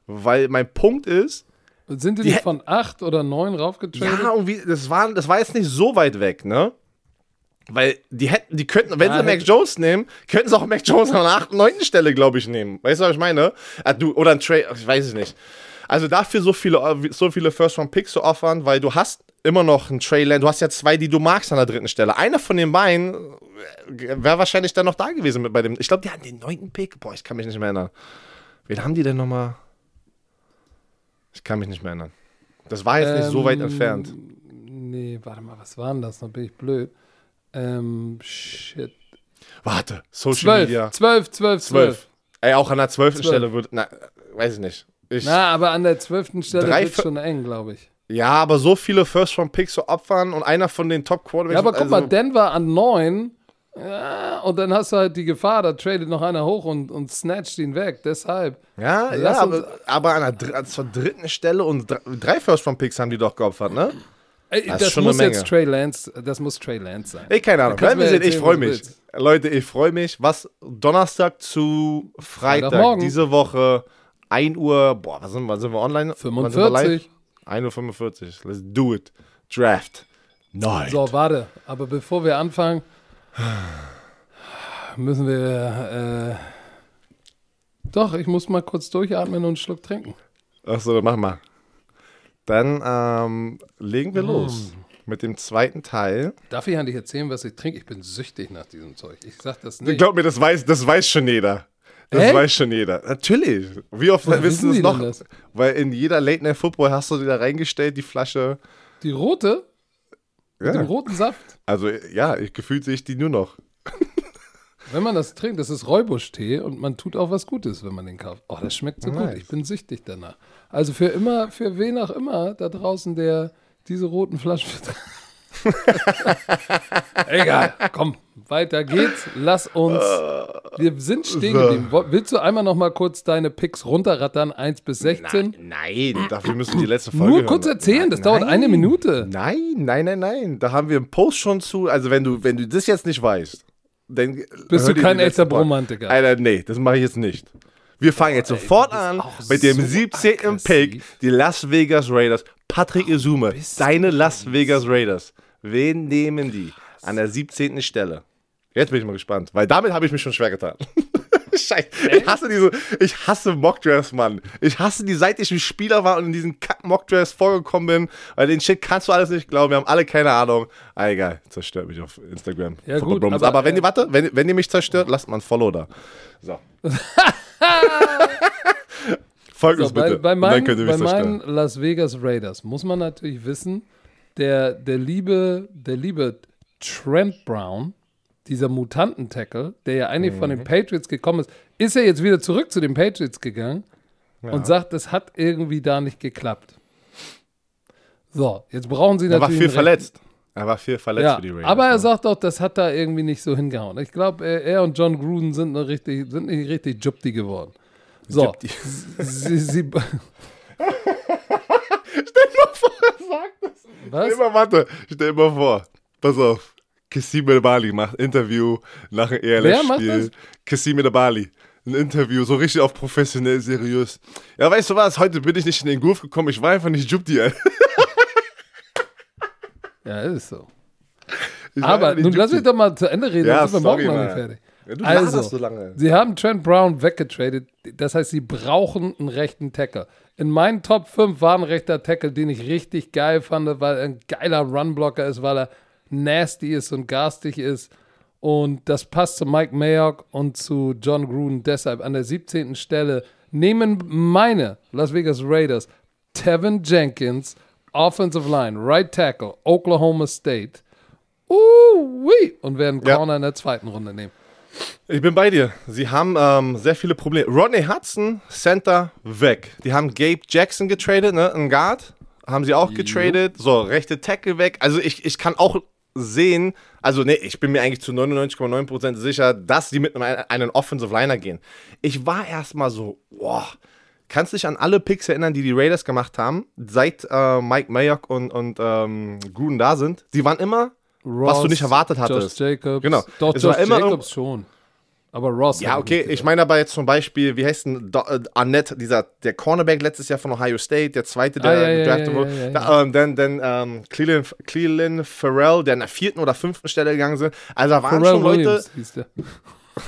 Weil mein Punkt ist, Sind die, Die nicht von 8 oder 9 raufgetradet? Ja, und wie, das, war, das war jetzt nicht so weit weg, ne? Weil die hätten, die könnten, wenn Ja, sie Mac Jones nehmen, könnten sie auch Mac Jones an der 8., 9. Stelle, glaube ich, nehmen. Weißt du, was ich meine? Ah, du, oder ein Trade, ich weiß es nicht. Also dafür so viele, so viele First-Round-Picks zu offern, weil du hast immer noch einen Trey Lance, du hast ja zwei, die du magst an der dritten Stelle. Einer von den beiden wäre wahrscheinlich dann noch da gewesen mit bei dem. Ich glaube, die hatten den neunten Pick. Boah, ich kann mich nicht mehr erinnern. Wen haben die denn nochmal? Ich kann mich nicht mehr erinnern. Das war jetzt nicht so weit Ähm, entfernt. Nee, warte mal, was war denn das? Da bin ich blöd. Ähm, shit. Warte, Social 12, Media. 12, 12, 12. 12. Ey, auch an der 12. Zwölf. Stelle würde. Na, weiß ich nicht. Ich, Na, aber an der 12. Stelle wird schon eng, glaube ich. Ja, aber so viele First-Round-Picks zu opfern und einer von den Top-Quarterbacks. Ja, aber guck also, mal, Denver an 9. Ja, und dann hast du halt die Gefahr, da tradet noch einer hoch und, und snatcht ihn weg. Deshalb. Ja, ja aber, aber an der dr zur dritten Stelle und dr drei First-Round-Picks haben die doch geopfert, ne? Ey, Das das, ist schon muss jetzt. Trey Lance, das muss Trey Lance sein. Ey, keine Ahnung. Werden wir sehen. Ich freue mich. Leute, ich freue mich. Was Donnerstag zu Freitag, diese Woche, 1 Uhr, boah, was sind, wann sind wir online? Wann sind wir live? 45. 1.45 Uhr. Let's do it. Draft. Nein. So, warte. Aber bevor wir anfangen, müssen wir. Äh, doch, ich muss mal kurz durchatmen und einen Schluck trinken. Achso, dann mach mal. Dann ähm, legen Mm. wir los mit dem zweiten Teil. Darf ich eigentlich erzählen, was ich trinke? Ich bin süchtig nach diesem Zeug. Ich sag das nicht. Glaub mir, das weiß, das weiß schon jeder. Das Echt? weiß schon jeder. Natürlich. Wie oft wissen wissen es noch? das? Weil in jeder Late Night Football hast du die da reingestellt, die Flasche. Die rote? Mit Ja. dem roten Saft? Also ja, ich, gefühlt sehe ich die nur noch. wenn man das trinkt, das ist Räubusch-Tee und man tut auch was Gutes, wenn man den kauft. Oh, das schmeckt so Nice. gut. Ich bin süchtig danach. Also für immer, für wen auch immer da draußen, der diese roten Flaschen Egal, komm, weiter geht's. Lass uns. Wir sind stehen geblieben. Willst du einmal noch mal kurz deine Picks runterrattern, 1 bis 16? Nein, dafür müssen wir die letzte Folge Nur hören. kurz erzählen, das Nein, dauert eine Minute. Nein, nein, nein, nein. Da haben wir einen Post schon zu. Also wenn du, wenn du das jetzt nicht weißt, dann Bist du kein echter Bromantiker? Alter, nee, das mache ich jetzt nicht. Wir fangen jetzt sofort bist an mit dem so 17. Pick, aggressiv. die Las Vegas Raiders. Patrick Isume, deine Las Vegas Raiders. Wen nehmen die an der 17. Stelle? Jetzt bin ich mal gespannt, weil damit habe ich mich schon schwer getan. Scheiße. Ich hasse diese, ich hasse Mockdrafts, Mann. Ich hasse die, seit ich ein Spieler war und in diesen kack Mockdrafts vorgekommen bin, weil den Shit kannst du alles nicht glauben. Wir haben alle keine Ahnung. Ah, egal, zerstört mich auf Instagram. Ja, gut, aber, aber, wenn äh, ihr, warte, wenn, wenn ihr mich zerstört, lasst mal ein Follow da. So. Folgt So, uns bei, bitte. bei, dann meinen, bei meinen Las Vegas Raiders muss man natürlich wissen, der, der liebe, der liebe Trent Brown, dieser Mutanten-Tackle, der ja eigentlich von Mhm. den Patriots gekommen ist, ist er jetzt wieder zurück zu den Patriots gegangen und sagt, es hat irgendwie da nicht geklappt. So, jetzt brauchen sie Er war natürlich. viel verletzt. Er war viel verletzt Ja, für die Raiders. aber er sagt auch, das hat da irgendwie nicht so hingehauen. Ich glaube, er, er und John Gruden sind, noch richtig, sind nicht richtig Jupti geworden. So, sie, sie, Was? Stell mal, warte, stell mal vor. Pass auf. Kassim El-Bali macht Interview nach dem ELF-Spiel. Kassim El-Bali. Ein Interview, so richtig auf professionell, seriös. Ja, weißt du was? Heute bin ich nicht in den Groove gekommen. Ich war einfach nicht Jupti. Ja, ist so. Ich Aber nun lass mich doch mal zu Ende reden, Ja, dann sind wir morgen noch nicht fertig. Ja, du Also, so lange. Sie haben Trent Brown weggetradet. Das heißt, sie brauchen einen rechten Tackle. In meinen Top 5 war ein rechter Tackle, den ich richtig geil fand, weil er ein geiler Runblocker ist, weil er nasty ist und garstig ist. Und das passt zu Mike Mayock und zu John Gruden. Deshalb an der 17. Stelle nehmen meine Las Vegas Raiders Tevin Jenkins, Offensive Line, Right Tackle, Oklahoma State. Uh, wee, und werden Ja. Corner in der zweiten Runde nehmen. Ich bin bei dir. Sie haben ähm, sehr viele Probleme. Rodney Hudson, Center, weg. Die haben Gabe Jackson getradet, ne? Ein Guard. Haben sie auch getradet. So, rechte Tackle weg. Also ich, ich kann auch sehen, also nee, ich bin mir eigentlich zu 99,9% sicher, dass die mit einem, einen Offensive Liner gehen. Ich war erstmal so, boah, kannst dich an alle Picks erinnern, die die Raiders gemacht haben, seit äh, Mike Mayock und, und ähm, Gruden da sind? Sie waren immer, was du nicht erwartet hattest. Josh Jacobs. Genau. Doch, Es Josh war immer Jacobs schon. Aber Ross. Ja, okay. Ich meine aber jetzt zum Beispiel, wie heißt denn Do äh, Annette, dieser, der Cornerback letztes Jahr von Ohio State, der zweite, der Ah, ja, gedraftet ja, wurde. ja, ja, Da, ähm, dann dann ähm, Cleveland, Cleveland Farrell, der an der vierten oder fünften Stelle gegangen sind. Also da waren Pharrell schon Leute, Williams.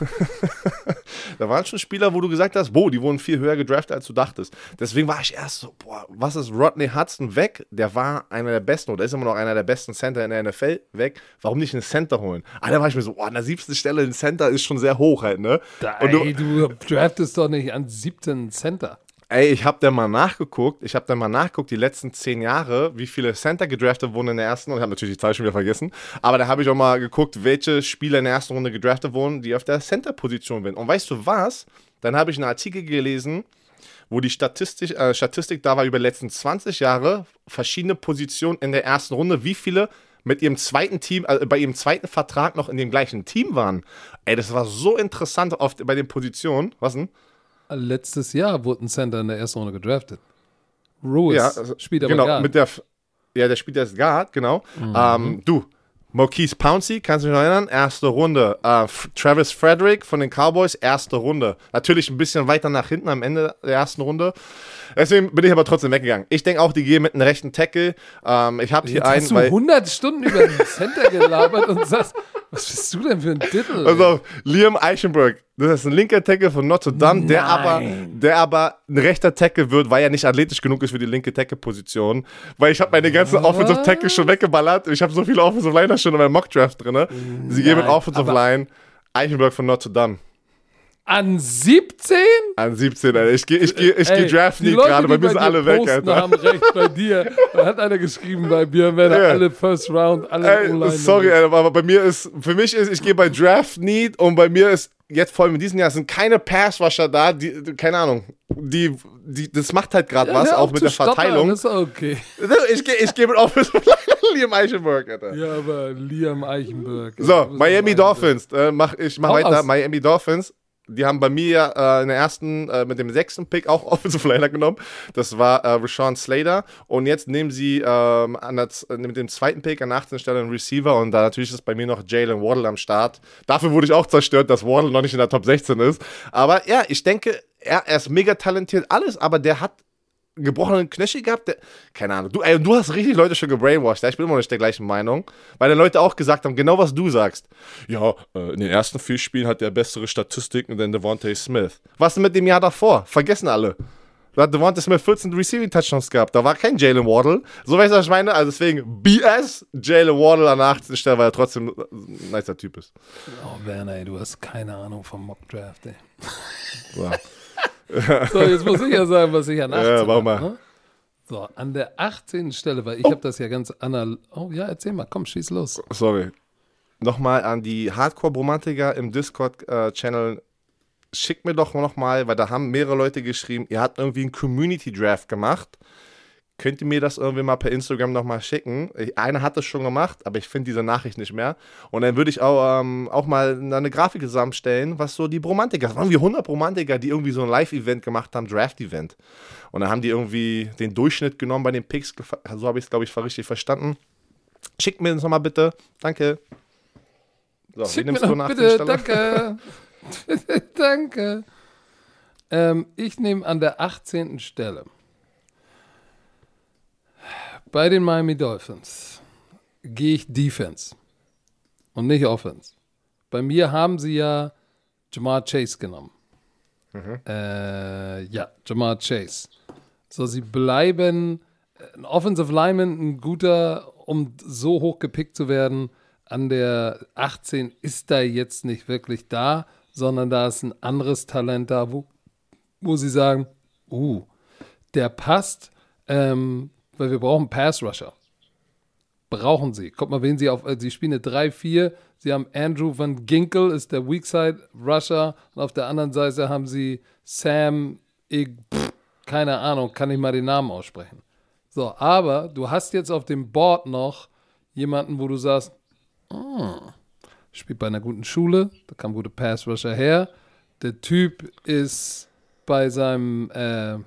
da waren schon Spieler, wo du gesagt hast, boah, die wurden viel höher gedraftet, als du dachtest. Deswegen war ich erst so, boah, was ist Rodney Hudson weg? Der war einer der besten oder ist immer noch einer der besten Center in der NFL weg. Warum nicht einen Center holen? Ah, da war ich mir so, boah, an der siebten Stelle ein Center ist schon sehr hoch halt, ne? Da, Und du- ey, du draftest doch nicht an 17 Center. Ey, ich habe da mal nachgeguckt. Ich habe da mal nachgeguckt, die letzten zehn Jahre, wie viele Center gedraftet wurden in der ersten. Und ich habe natürlich die Zahl schon wieder vergessen. Aber da habe ich auch mal geguckt, welche Spieler in der ersten Runde gedraftet wurden, die auf der Center-Position sind. Und weißt du was? Dann habe ich einen Artikel gelesen, wo die Statistik, äh, Statistik da war über die letzten 20 Jahre, verschiedene Positionen in der ersten Runde, wie viele mit ihrem zweiten Team, äh, bei ihrem zweiten Vertrag noch in dem gleichen Team waren. Ey, das war so interessant auf, bei den Positionen. Was denn? Letztes Jahr wurde ein Center in der ersten Runde gedraftet. Ruiz Ja, also, spielt aber genau, gar mit der, ja, der spielt jetzt Guard, genau. Ähm, du, Marquise Pouncey, kannst du dich noch erinnern? Erste Runde. Äh, Travis Frederick von den Cowboys, erste Runde. Natürlich ein bisschen weiter nach hinten am Ende der ersten Runde. Deswegen bin ich aber trotzdem weggegangen. Ich denke auch, die gehen mit einem rechten Tackle. Ähm, ich habe hier Jetzt einen, hast du weil. 100 Stunden über den Center gelabert und sagst, was bist du denn für ein? Pass auf, Liam Eichenberg, das ist ein linker Tackle von Notre Dame, der aber, Nein. der aber ein rechter Tackle wird, weil er nicht athletisch genug ist für die linke Tackle-Position. Weil ich habe meine ganzen Offensive Tackle schon weggeballert. Ich habe so viele Offensive Liner schon in meinem Mock-Draft drin. Sie gehen mit Nein, Offensive aber- Line Eichenberg von Notre Dame. An 17? An 17, Alter. Ich gehe ich geh, ich geh Ey, Draft die League Leute, gerade, bei mir sind alle weg, Alter. haben recht bei dir. Da hat einer geschrieben bei mir, er Ja. alle First Round, alle Ey, online. sorry, Alter, aber bei mir ist, für mich ist, ich gehe bei Draft Need und bei mir ist jetzt vor allem in diesem Jahr sind keine Pass-Rusher da, die, keine Ahnung, die, die, das macht halt gerade Ja, was, auch mit der stottern, Verteilung. ist okay. Ich gehe ich geh mit Office Liam Eichenberg, Alter. Ja, aber Liam Eichenberg. So, Miami Dolphins. Äh, mach, ich mach Hau weiter. Miami Dolphins. Die haben bei mir äh, in der ersten, äh, mit dem sechsten Pick auch Offensive Liner genommen. Das war äh, Rashawn Slater. Und jetzt nehmen sie ähm, der, mit dem zweiten Pick an der 18. Stelle einen Receiver. Und da natürlich ist bei mir noch Jalen Waddle am Start. Dafür wurde ich auch zerstört, dass Waddle noch nicht in der Top 16 ist. Aber ja, ich denke, er, er ist mega talentiert, alles. Aber der hat gebrochenen Knöchel gehabt. Der, keine Ahnung. Du, ey, du hast richtig Leute schon gebrainwashed. Ja? Ich bin immer noch nicht der gleichen Meinung. Weil dann Leute auch gesagt haben, genau was du sagst. Ja, äh, in den ersten vier Spielen hat er bessere Statistiken denn Devontae Smith. Was denn mit dem Jahr davor? Vergessen alle. Da hat Devontae Smith 14 Receiving Touchdowns gehabt. Da war kein Jalen Waddle. So weißt du, was ich meine? Also deswegen BS. Jalen Waddle an der 18. Stelle, weil er trotzdem ein nicer Typ ist. Oh, Werner, ey, du hast keine Ahnung vom Mock Draft, ey. So. So, jetzt muss ich ja sagen, was ich an 18 Ja, mach mal. Ne? So, an der 18. Stelle, weil ich habe das ja ganz anal... Oh ja, erzähl mal, komm, schieß los. Sorry. Nochmal an die Hardcore-Bromantiker im Discord-Channel. Schickt mir doch nochmal, weil da haben mehrere Leute geschrieben, ihr habt irgendwie einen Community-Draft gemacht. Könnt ihr mir das irgendwie mal per Instagram nochmal schicken? Ich- Einer hat das schon gemacht, aber ich finde diese Nachricht nicht mehr. Und dann würde ich auch, ähm, auch mal eine Grafik zusammenstellen, was so die Bromantiker, das waren irgendwie 100 Bromantiker, die irgendwie so ein Live-Event gemacht haben, Draft-Event. Und dann haben die irgendwie den Durchschnitt genommen bei den Picks, so habe ich es, glaube ich, richtig verstanden. Schickt mir das nochmal bitte. Danke. So, Schick wie mir nimmst du nach bitte, danke. danke. Ähm, ich nehme an der 18. Stelle bei den Miami Dolphins gehe ich Defense und nicht Offense. Bei mir haben sie ja Jamar Chase genommen. Äh, ja, Jamar Chase. So, sie bleiben äh, ein Offensive Lineman, ein guter, um so hoch gepickt zu werden. An der 18 ist da jetzt nicht wirklich da, sondern da ist ein anderes Talent da, wo, wo sie sagen, uh, der passt, ähm, weil wir brauchen Pass Rusher. Brauchen sie. Guck mal, wen sie auf, äh, sie spielen eine 3-4. Sie haben Andrew Van Ginkel, ist der Weakside Rusher. Und auf der anderen Seite haben sie Sam, ich, pff, keine Ahnung, kann ich mal den Namen aussprechen. So, aber du hast jetzt auf dem Board noch jemanden, wo du sagst, "Ah, spielt bei einer guten Schule, da kam gute Pass Rusher her. Der Typ ist bei seinem äh,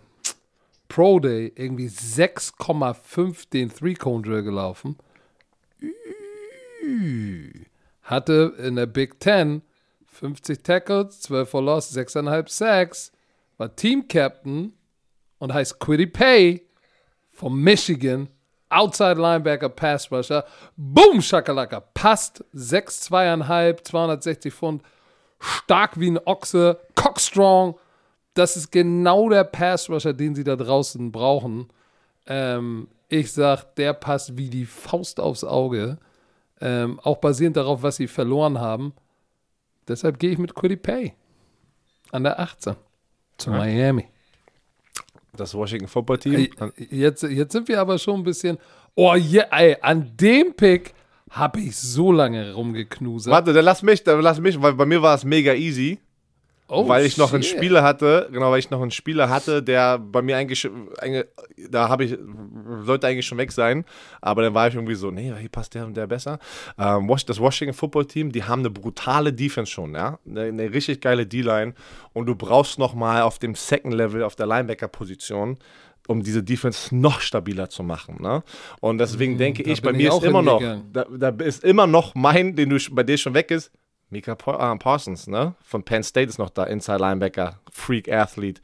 Pro Day irgendwie 6,5 den Three-Cone-Drill gelaufen. Hatte in der Big Ten 50 Tackles, 12 for Loss, 6,5 Sacks, war Team-Captain und heißt Quiddy Pay von Michigan. Outside Linebacker, Pass Rusher. Boom, Shakalaka. Passt 6,2,5, 260 Pfund. Stark wie ein Ochse. Cockstrong. Das ist genau der Pass Rusher, den sie da draußen brauchen. Ähm, ich sag, der passt wie die Faust aufs Auge. Ähm, auch basierend darauf, was sie verloren haben. Deshalb gehe ich mit Quiddy Pay. An der 18. Zu Miami. Das Washington Football Team. Ey, Jetzt, jetzt sind wir aber schon ein bisschen. Oh ja, ey, an dem Pick habe ich so lange rumgeknusert. Warte, dann lass mich, dann lass mich, weil bei mir war es mega easy, Oh, weil ich noch einen shit. Spieler hatte, genau, weil ich noch einen Spieler hatte, der bei mir eigentlich, da habe ich, sollte eigentlich schon weg sein, aber dann war ich irgendwie so, nee, hier passt der und der besser. Ähm, das Washington Football Team, die haben eine brutale Defense schon, ja, eine, eine richtig geile D-Line und du brauchst noch mal auf dem Second Level, auf der Linebacker-Position, um diese Defense noch stabiler zu machen. Ne? Und deswegen denke da ich, bei mir ist immer noch, da, da ist immer noch mein, den du bei dir schon weg ist, Mika äh, Parsons, ne? Von Penn State ist noch da, Inside Linebacker, Freak Athlete.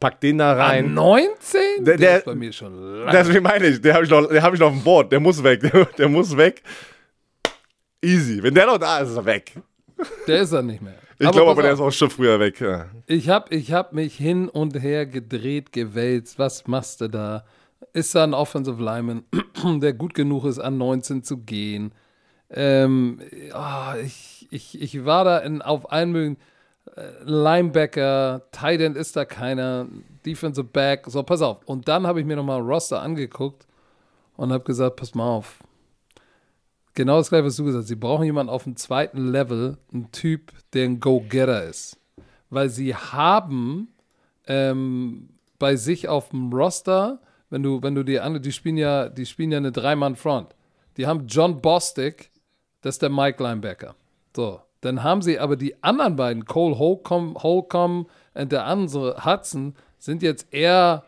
Pack den da An rein. 19? Der- Der, ist bei mir schon lange. Deswegen meine ich, den habe ich, noch- den hab ich noch auf dem Board. Der muss weg. Der, der muss weg. Easy. Wenn der noch da ist, ist er weg. Der ist er nicht mehr. Ich glaube aber, der ist auch schon früher weg. Ja. Ich habe ich hab mich hin und her gedreht, gewälzt. Was machst du da? Ist da ein Offensive Lineman, der gut genug ist, an 19 zu gehen? Ähm, ah, ich, ich, ich war da in, auf allen möglichen. äh, Linebacker, Tight End ist da keiner, Defensive Back. So, pass auf. Und dann habe ich mir nochmal Roster angeguckt und habe gesagt, pass mal auf. Genau das gleiche, was du gesagt hast. Sie brauchen jemanden auf dem zweiten Level, einen Typ, der ein Go-Getter ist. Weil sie haben ähm, bei sich auf dem Roster, wenn du, wenn du die andere, die spielen ja, die spielen ja eine Dreimann-Front. Die haben John Bostic, das ist der Mike Linebacker. So, dann haben sie aber die anderen beiden, Cole Holcomb, Holcomb und der andere Hudson, sind jetzt eher,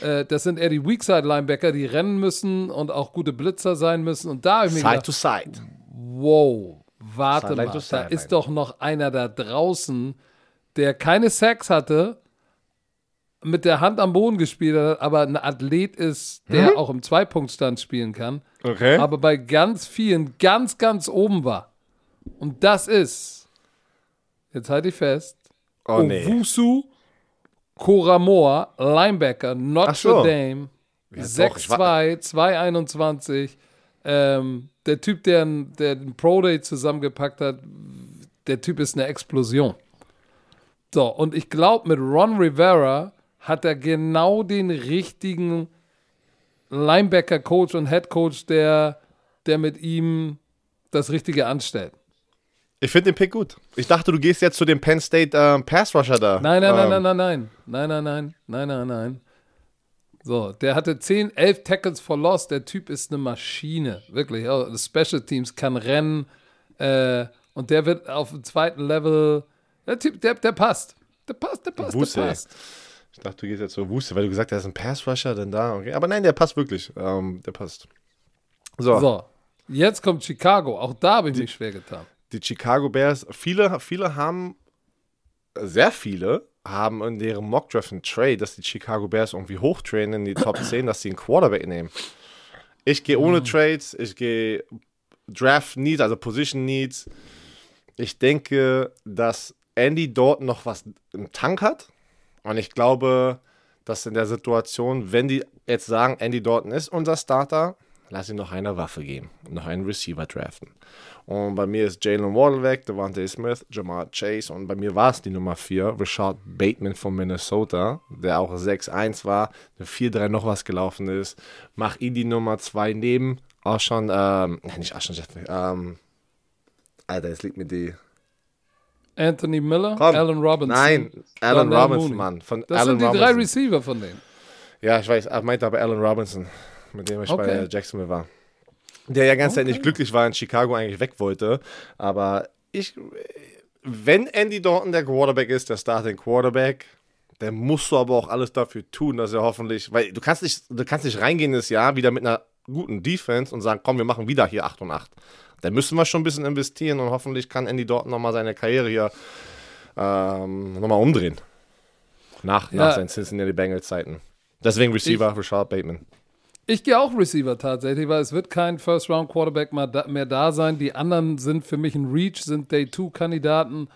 äh, das sind eher die Weakside-Linebacker, die rennen müssen und auch gute Blitzer sein müssen. Und da habe ich mir Side gedacht, to side. wow, warte Sideline mal, to da ist doch noch einer da draußen, der keine Sex hatte, mit der Hand am Boden gespielt hat, aber ein Athlet ist, der auch im Zweipunktstand spielen kann, Okay. aber bei ganz vielen ganz, ganz oben war. Und das ist, jetzt halte ich fest, oh nee. Owusu Koramoa, Linebacker, Notre so. Dame, Ja, doch, ich 6'2, 221. Ähm, der Typ, der, der den Pro Day zusammengepackt hat, der Typ ist eine Explosion. So, und ich glaube, mit Ron Rivera hat er genau den richtigen Linebacker-Coach und Head-Coach, der, der mit ihm das Richtige anstellt. Ich finde den Pick gut. Ich dachte, du gehst jetzt zu dem Penn State ähm, Pass Rusher da. Nein, nein, nein, ähm, nein, nein, nein. Nein, nein, nein. Nein, nein, nein. So, der hatte 10, 11 Tackles for Loss. Der Typ ist eine Maschine. Wirklich. Das Special Teams kann rennen. Äh, und der wird auf dem zweiten Level. Der Typ, der, der passt. Der passt, der passt, Wusse, der passt. Ich dachte, du gehst jetzt zur Wuste, weil du gesagt hast, er ist ein Pass Rusher, denn da, okay. Aber nein, der passt wirklich. Ähm, der passt. So, So, jetzt kommt Chicago. Auch da habe ich mich schwer getan. Die Chicago Bears, viele, viele haben, sehr viele haben in deren Mock Draft einen Trade, dass die Chicago Bears irgendwie hochtrainen in die Top 10, dass sie einen Quarterback nehmen. Ich gehe ohne Trades, ich gehe Draft Needs, also Position Needs. Ich denke, dass Andy dort noch was im Tank hat. Und ich glaube, dass in der Situation, wenn die jetzt sagen, Andy Dalton ist unser Starter, lass ihn noch eine Waffe geben noch einen Receiver draften. Und bei mir ist Jalen Waddle weg, Devontae Smith, Jamar Chase und bei mir war es die Nummer 4, Rashad Bateman von Minnesota, der auch 6-1 war, eine 4-3 noch was gelaufen ist. Mach ihn die Nummer 2 neben Ashon, ähm, nicht Ashon Jeffrey, ähm, Alter, jetzt liegt mir die. Anthony Miller, Komm. Allen Robinson. Nein, Alan Robinson. Mann. Von Das Allen sind die Robinson. drei Receiver von denen. Ja, ich weiß, er meinte aber Alan Robinson, mit dem ich Okay. bei Jacksonville war. Der ja ganz Okay. nicht glücklich war, in Chicago eigentlich weg wollte. Aber ich, wenn Andy Dalton der Quarterback ist, der Starting Quarterback, dann musst du aber auch alles dafür tun, dass er hoffentlich, weil du kannst nicht, du kannst nicht reingehen das Jahr wieder mit einer guten Defense und sagen, komm, wir machen wieder hier 8 und 8. Dann müssen wir schon ein bisschen investieren und hoffentlich kann Andy Dalton nochmal seine Karriere hier ähm, nochmal umdrehen. Nach, Ja. nach seinen Cincinnati Bengals Zeiten. Deswegen Receiver Rashad Bateman. Ich gehe auch Receiver tatsächlich, weil es wird kein First-Round-Quarterback mehr da sein. Die anderen sind für mich ein Reach, sind Day-2-Kandidaten.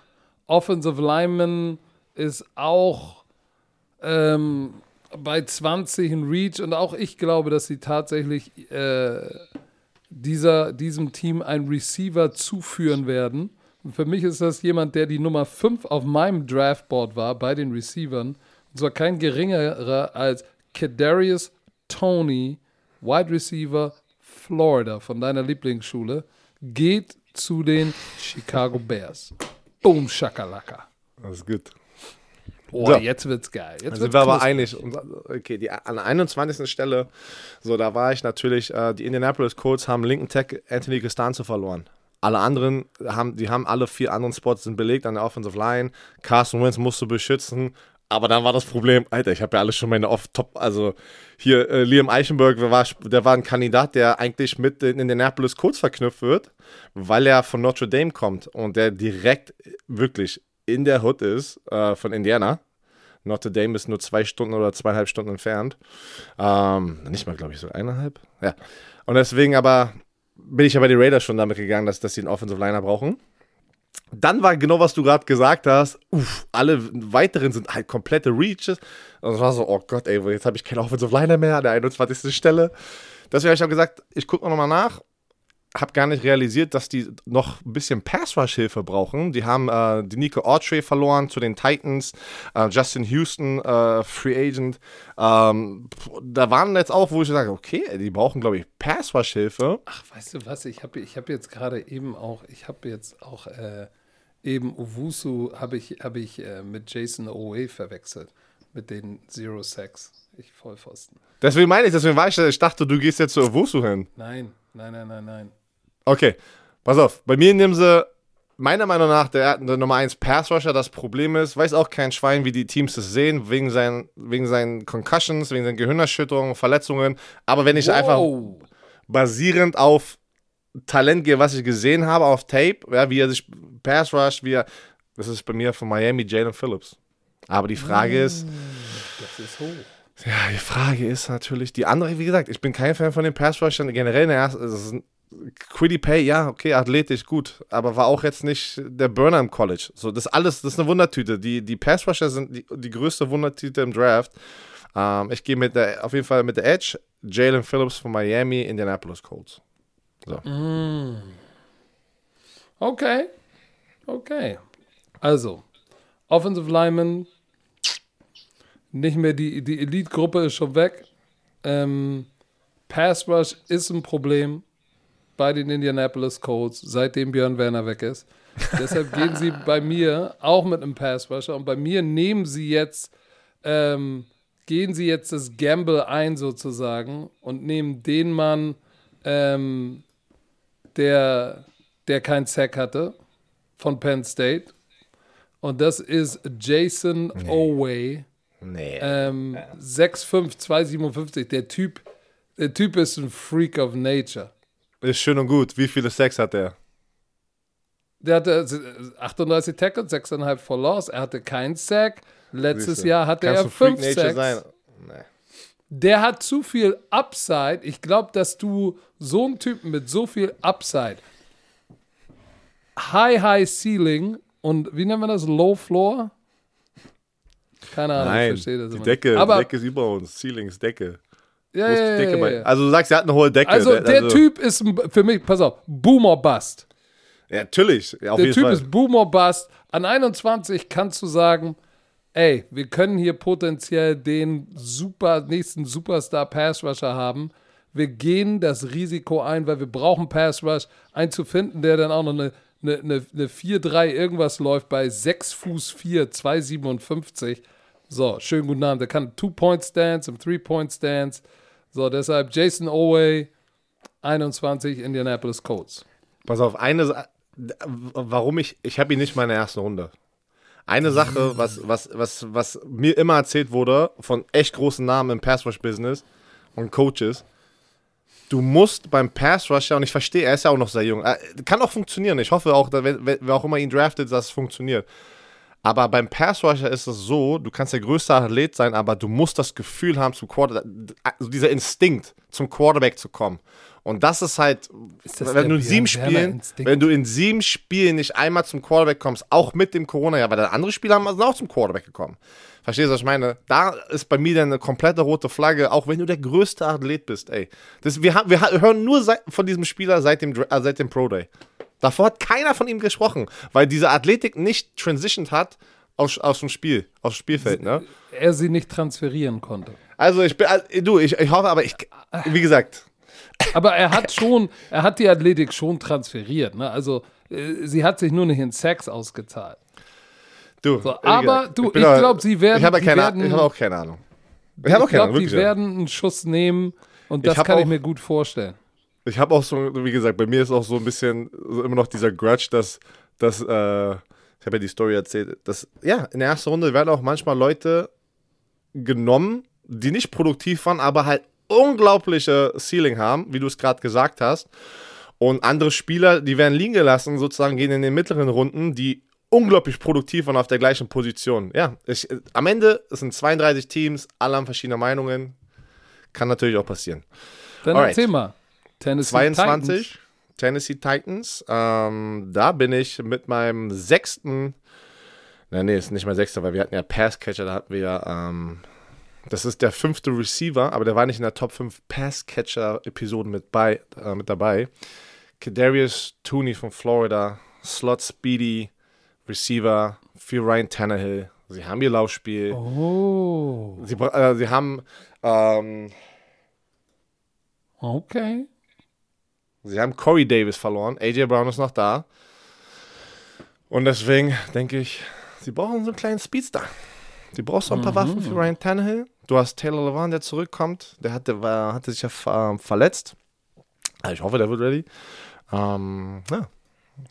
Offensive Lineman ist auch ähm, bei 20 ein Reach und auch ich glaube, dass sie tatsächlich äh, dieser, diesem Team einen Receiver zuführen werden. Und für mich ist das jemand, der die Nummer 5 auf meinem Draftboard war bei den Receivern. Und zwar kein geringerer als Kadarius Tony, Wide Receiver Florida von deiner Lieblingsschule, geht zu den Chicago Bears. Boom, Shakalaka. Das ist gut. Oh, So. jetzt wird's geil. Jetzt sind wird's wir aber einig. Okay, die, an der 21. Stelle, so da war ich natürlich, äh, die Indianapolis Colts haben linken Tech Anthony Costanzo verloren. Alle anderen haben, die haben alle vier anderen Spots sind belegt an der Offensive Line. Carson Wentz musst du beschützen. Aber dann war das Problem, Alter, ich habe ja alles schon meine Off-Top, also hier äh, Liam Eichenberg, der war, der war ein Kandidat, der eigentlich mit den Indianapolis Colts verknüpft wird, weil er von Notre Dame kommt und der direkt wirklich in der Hood ist äh, von Indiana. Notre Dame ist nur zwei Stunden oder zweieinhalb Stunden entfernt. Ähm, nicht mal, glaube ich, so eineinhalb. Ja. Und deswegen aber bin ich ja bei den Raiders schon damit gegangen, dass, dass sie einen Offensive Liner brauchen. Dann war genau, was du gerade gesagt hast. Uff, alle weiteren sind halt komplette Reaches. Und es war so, oh Gott, ey, jetzt habe ich keinen Offensive Liner mehr an der 21. Stelle. Deswegen habe ich auch gesagt, ich gucke nochmal nach. Habe gar nicht realisiert, dass die noch ein bisschen Pass-Rush-Hilfe brauchen. Die haben äh, die Nico Autry verloren zu den Titans, äh, Justin Houston, äh, Free Agent. Ähm, da waren jetzt auch, wo ich sage, okay, die brauchen, glaube ich, Pass-Rush-Hilfe. Ach, weißt du was? Ich habe ich hab jetzt gerade eben auch, ich habe jetzt auch äh, eben Owusu habe ich, hab ich äh, mit Jason Owe verwechselt. Mit den Zero Sacks. Ich Vollpfosten. Deswegen meine ich, deswegen war ich, ich dachte, du gehst jetzt zu Owusu hin. Nein, nein, nein, nein, nein. Okay, pass auf. Bei mir nehmen sie meiner Meinung nach der, der Nummer 1 Pass Rusher. Das Problem ist, weiß auch kein Schwein, wie die Teams das sehen, wegen seinen, wegen seinen Concussions, wegen seinen Gehirnerschütterungen, Verletzungen. Aber wenn ich Wow. einfach basierend auf Talent gehe, was ich gesehen habe auf Tape, ja, wie er sich Pass Rush, wie er, das ist bei mir von Miami Jalen Phillips. Aber die Frage ist, Das ist hoch. ja, die Frage ist natürlich, die andere, wie gesagt, ich bin kein Fan von den Pass Rushern generell ersten, das ist Quiddy Pay, ja, okay, athletisch, gut, aber war auch jetzt nicht der Burner im College. So, das alles, das ist eine Wundertüte. Die, die Pass Rusher sind die, die größte Wundertüte im Draft. Ähm, ich gehe mit der, auf jeden Fall mit der Edge, Jalen Phillips von Miami, Indianapolis Colts. Okay. Okay. Also, Offensive Lineman, nicht mehr die, die Elite-Gruppe ist schon weg. Ähm, Pass Rush ist ein Problem bei den Indianapolis Colts, seitdem Björn Werner weg ist. Deshalb gehen sie bei mir auch mit einem Pass Rusher und bei mir nehmen sie jetzt, ähm, gehen sie jetzt das Gamble ein sozusagen und nehmen den Mann, ähm, der, der keinen Sack hatte von Penn State. Und das ist Jason Oway. Nee. Ähm, 6'5, 257. Der Typ, der Typ ist ein Freak of Nature. Ist schön und gut. Wie viele Sex hat der? Der hatte 38 Tackles, 6,5 for Loss. Er hatte keinen Sack. Letztes Siehste. Jahr hatte Kannst er du Freak 5 Nature Sacks. sein? Nee. Der hat zu viel Upside. Ich glaube, dass du so einen Typen mit so viel Upside, High, High Ceiling und wie nennen wir das? Low Floor? Keine Ahnung, ich Nein, verstehe das die Decke, nicht. Aber, die Decke ist über uns. Ceiling ist Decke. Ja, ja, ja, ja. Also du sagst, er hat eine hohe Decke. Also der Typ ist für mich, pass auf, Boomer Bust. Ja, natürlich. Der Typ Fall. ist Boomer Bust. An 21 kannst du sagen, ey, wir können hier potenziell den super, nächsten Superstar Pass Rusher haben. Wir gehen das Risiko ein, weil wir brauchen Pass Rush, einen zu finden, der dann auch noch eine, eine, eine, eine 4-3 irgendwas läuft bei 6 Fuß 4, 2,57. So, schönen guten Abend. Der kann Two-Point-Stance im Three-Point-Stance. So, deshalb Jason Oway, 21 Indianapolis Colts. Pass auf, eine warum ich, ich habe ihn nicht mal in der ersten Runde. Eine Sache, was, was, was, was mir immer erzählt wurde von echt großen Namen im Pass-Rush-Business und Coaches, du musst beim Pass-Rusher, und ich verstehe, er ist ja auch noch sehr jung, äh, kann auch funktionieren. Ich hoffe auch, dass, wer auch immer ihn draftet, dass es funktioniert. Aber beim Pass-Rusher ist es so, du kannst der größte Athlet sein, aber du musst das Gefühl haben, zum Quarterback, also dieser Instinkt, zum Quarterback zu kommen. Und das ist halt, Ist das wenn du in sieben Spielen, wenn du in sieben Spielen nicht einmal zum Quarterback kommst, auch mit dem Corona-Jahr, weil andere Spieler haben- auch zum Quarterback gekommen. Verstehst du, was ich meine? Da ist bei mir dann eine komplette rote Flagge, auch wenn du der größte Athlet bist, ey. Das, wir, wir hören nur seit, von diesem Spieler seit dem, äh, seit dem Pro Day. Davor hat keiner von ihm gesprochen, weil diese Athletik nicht transitioned hat aus, aus dem Spiel, aufs Spielfeld, ne? Er sie nicht transferieren konnte. Also ich bin, also, du, ich, ich hoffe, aber ich, wie gesagt, Aber er hat schon, er hat die Athletik schon transferiert. Ne? Also äh, sie hat sich nur nicht in Sex ausgezahlt. du. So, aber du, ich auch- glaube, sie werden. Ich habe sie keine, ich habe auch keine Ahnung. Ich ich glaube, die ja. werden einen Schuss nehmen und Ich das kann ich auch- mir gut vorstellen. Ich habe auch so, wie gesagt, bei mir ist auch so ein bisschen immer noch dieser Grudge, dass, dass äh, ich habe ja die Story erzählt, dass, ja, in der ersten Runde werden auch manchmal Leute genommen, die nicht produktiv waren, aber halt unglaubliche Ceiling haben, wie du es gerade gesagt hast. Und andere Spieler, die werden liegen gelassen, sozusagen gehen in den mittleren Runden, die unglaublich produktiv waren auf der gleichen Position. Ja, ich, am Ende, es sind 32 Teams, alle haben verschiedene Meinungen. Kann natürlich auch passieren. Dann Alright. erzähl mal. Tennessee 22, Tennessee Titans. Ähm, da bin ich mit meinem sechsten, nein, nee, ist nicht mein sechster, weil wir hatten ja Passcatcher, da hatten wir ja, ähm, das ist der fünfte Receiver, aber der war nicht in der Top 5 Passcatcher-Episoden mit, bei, äh, mit dabei. Kadarius Tooney von Florida, Slot Speedy, Receiver für Ryan Tannehill. Sie haben ihr Laufspiel. Oh, Sie, äh, sie haben ähm, okay. Sie haben Corey Davis verloren. AJ Brown ist noch da. Und deswegen denke ich, sie brauchen so einen kleinen Speedster. Sie brauchst so ein paar Waffen für Ryan Tannehill. Du hast Taylor Levan, der zurückkommt. Der hatte, war, hatte sich ja ver, verletzt. Ah, Ich hoffe, der wird ready. Ähm, ja.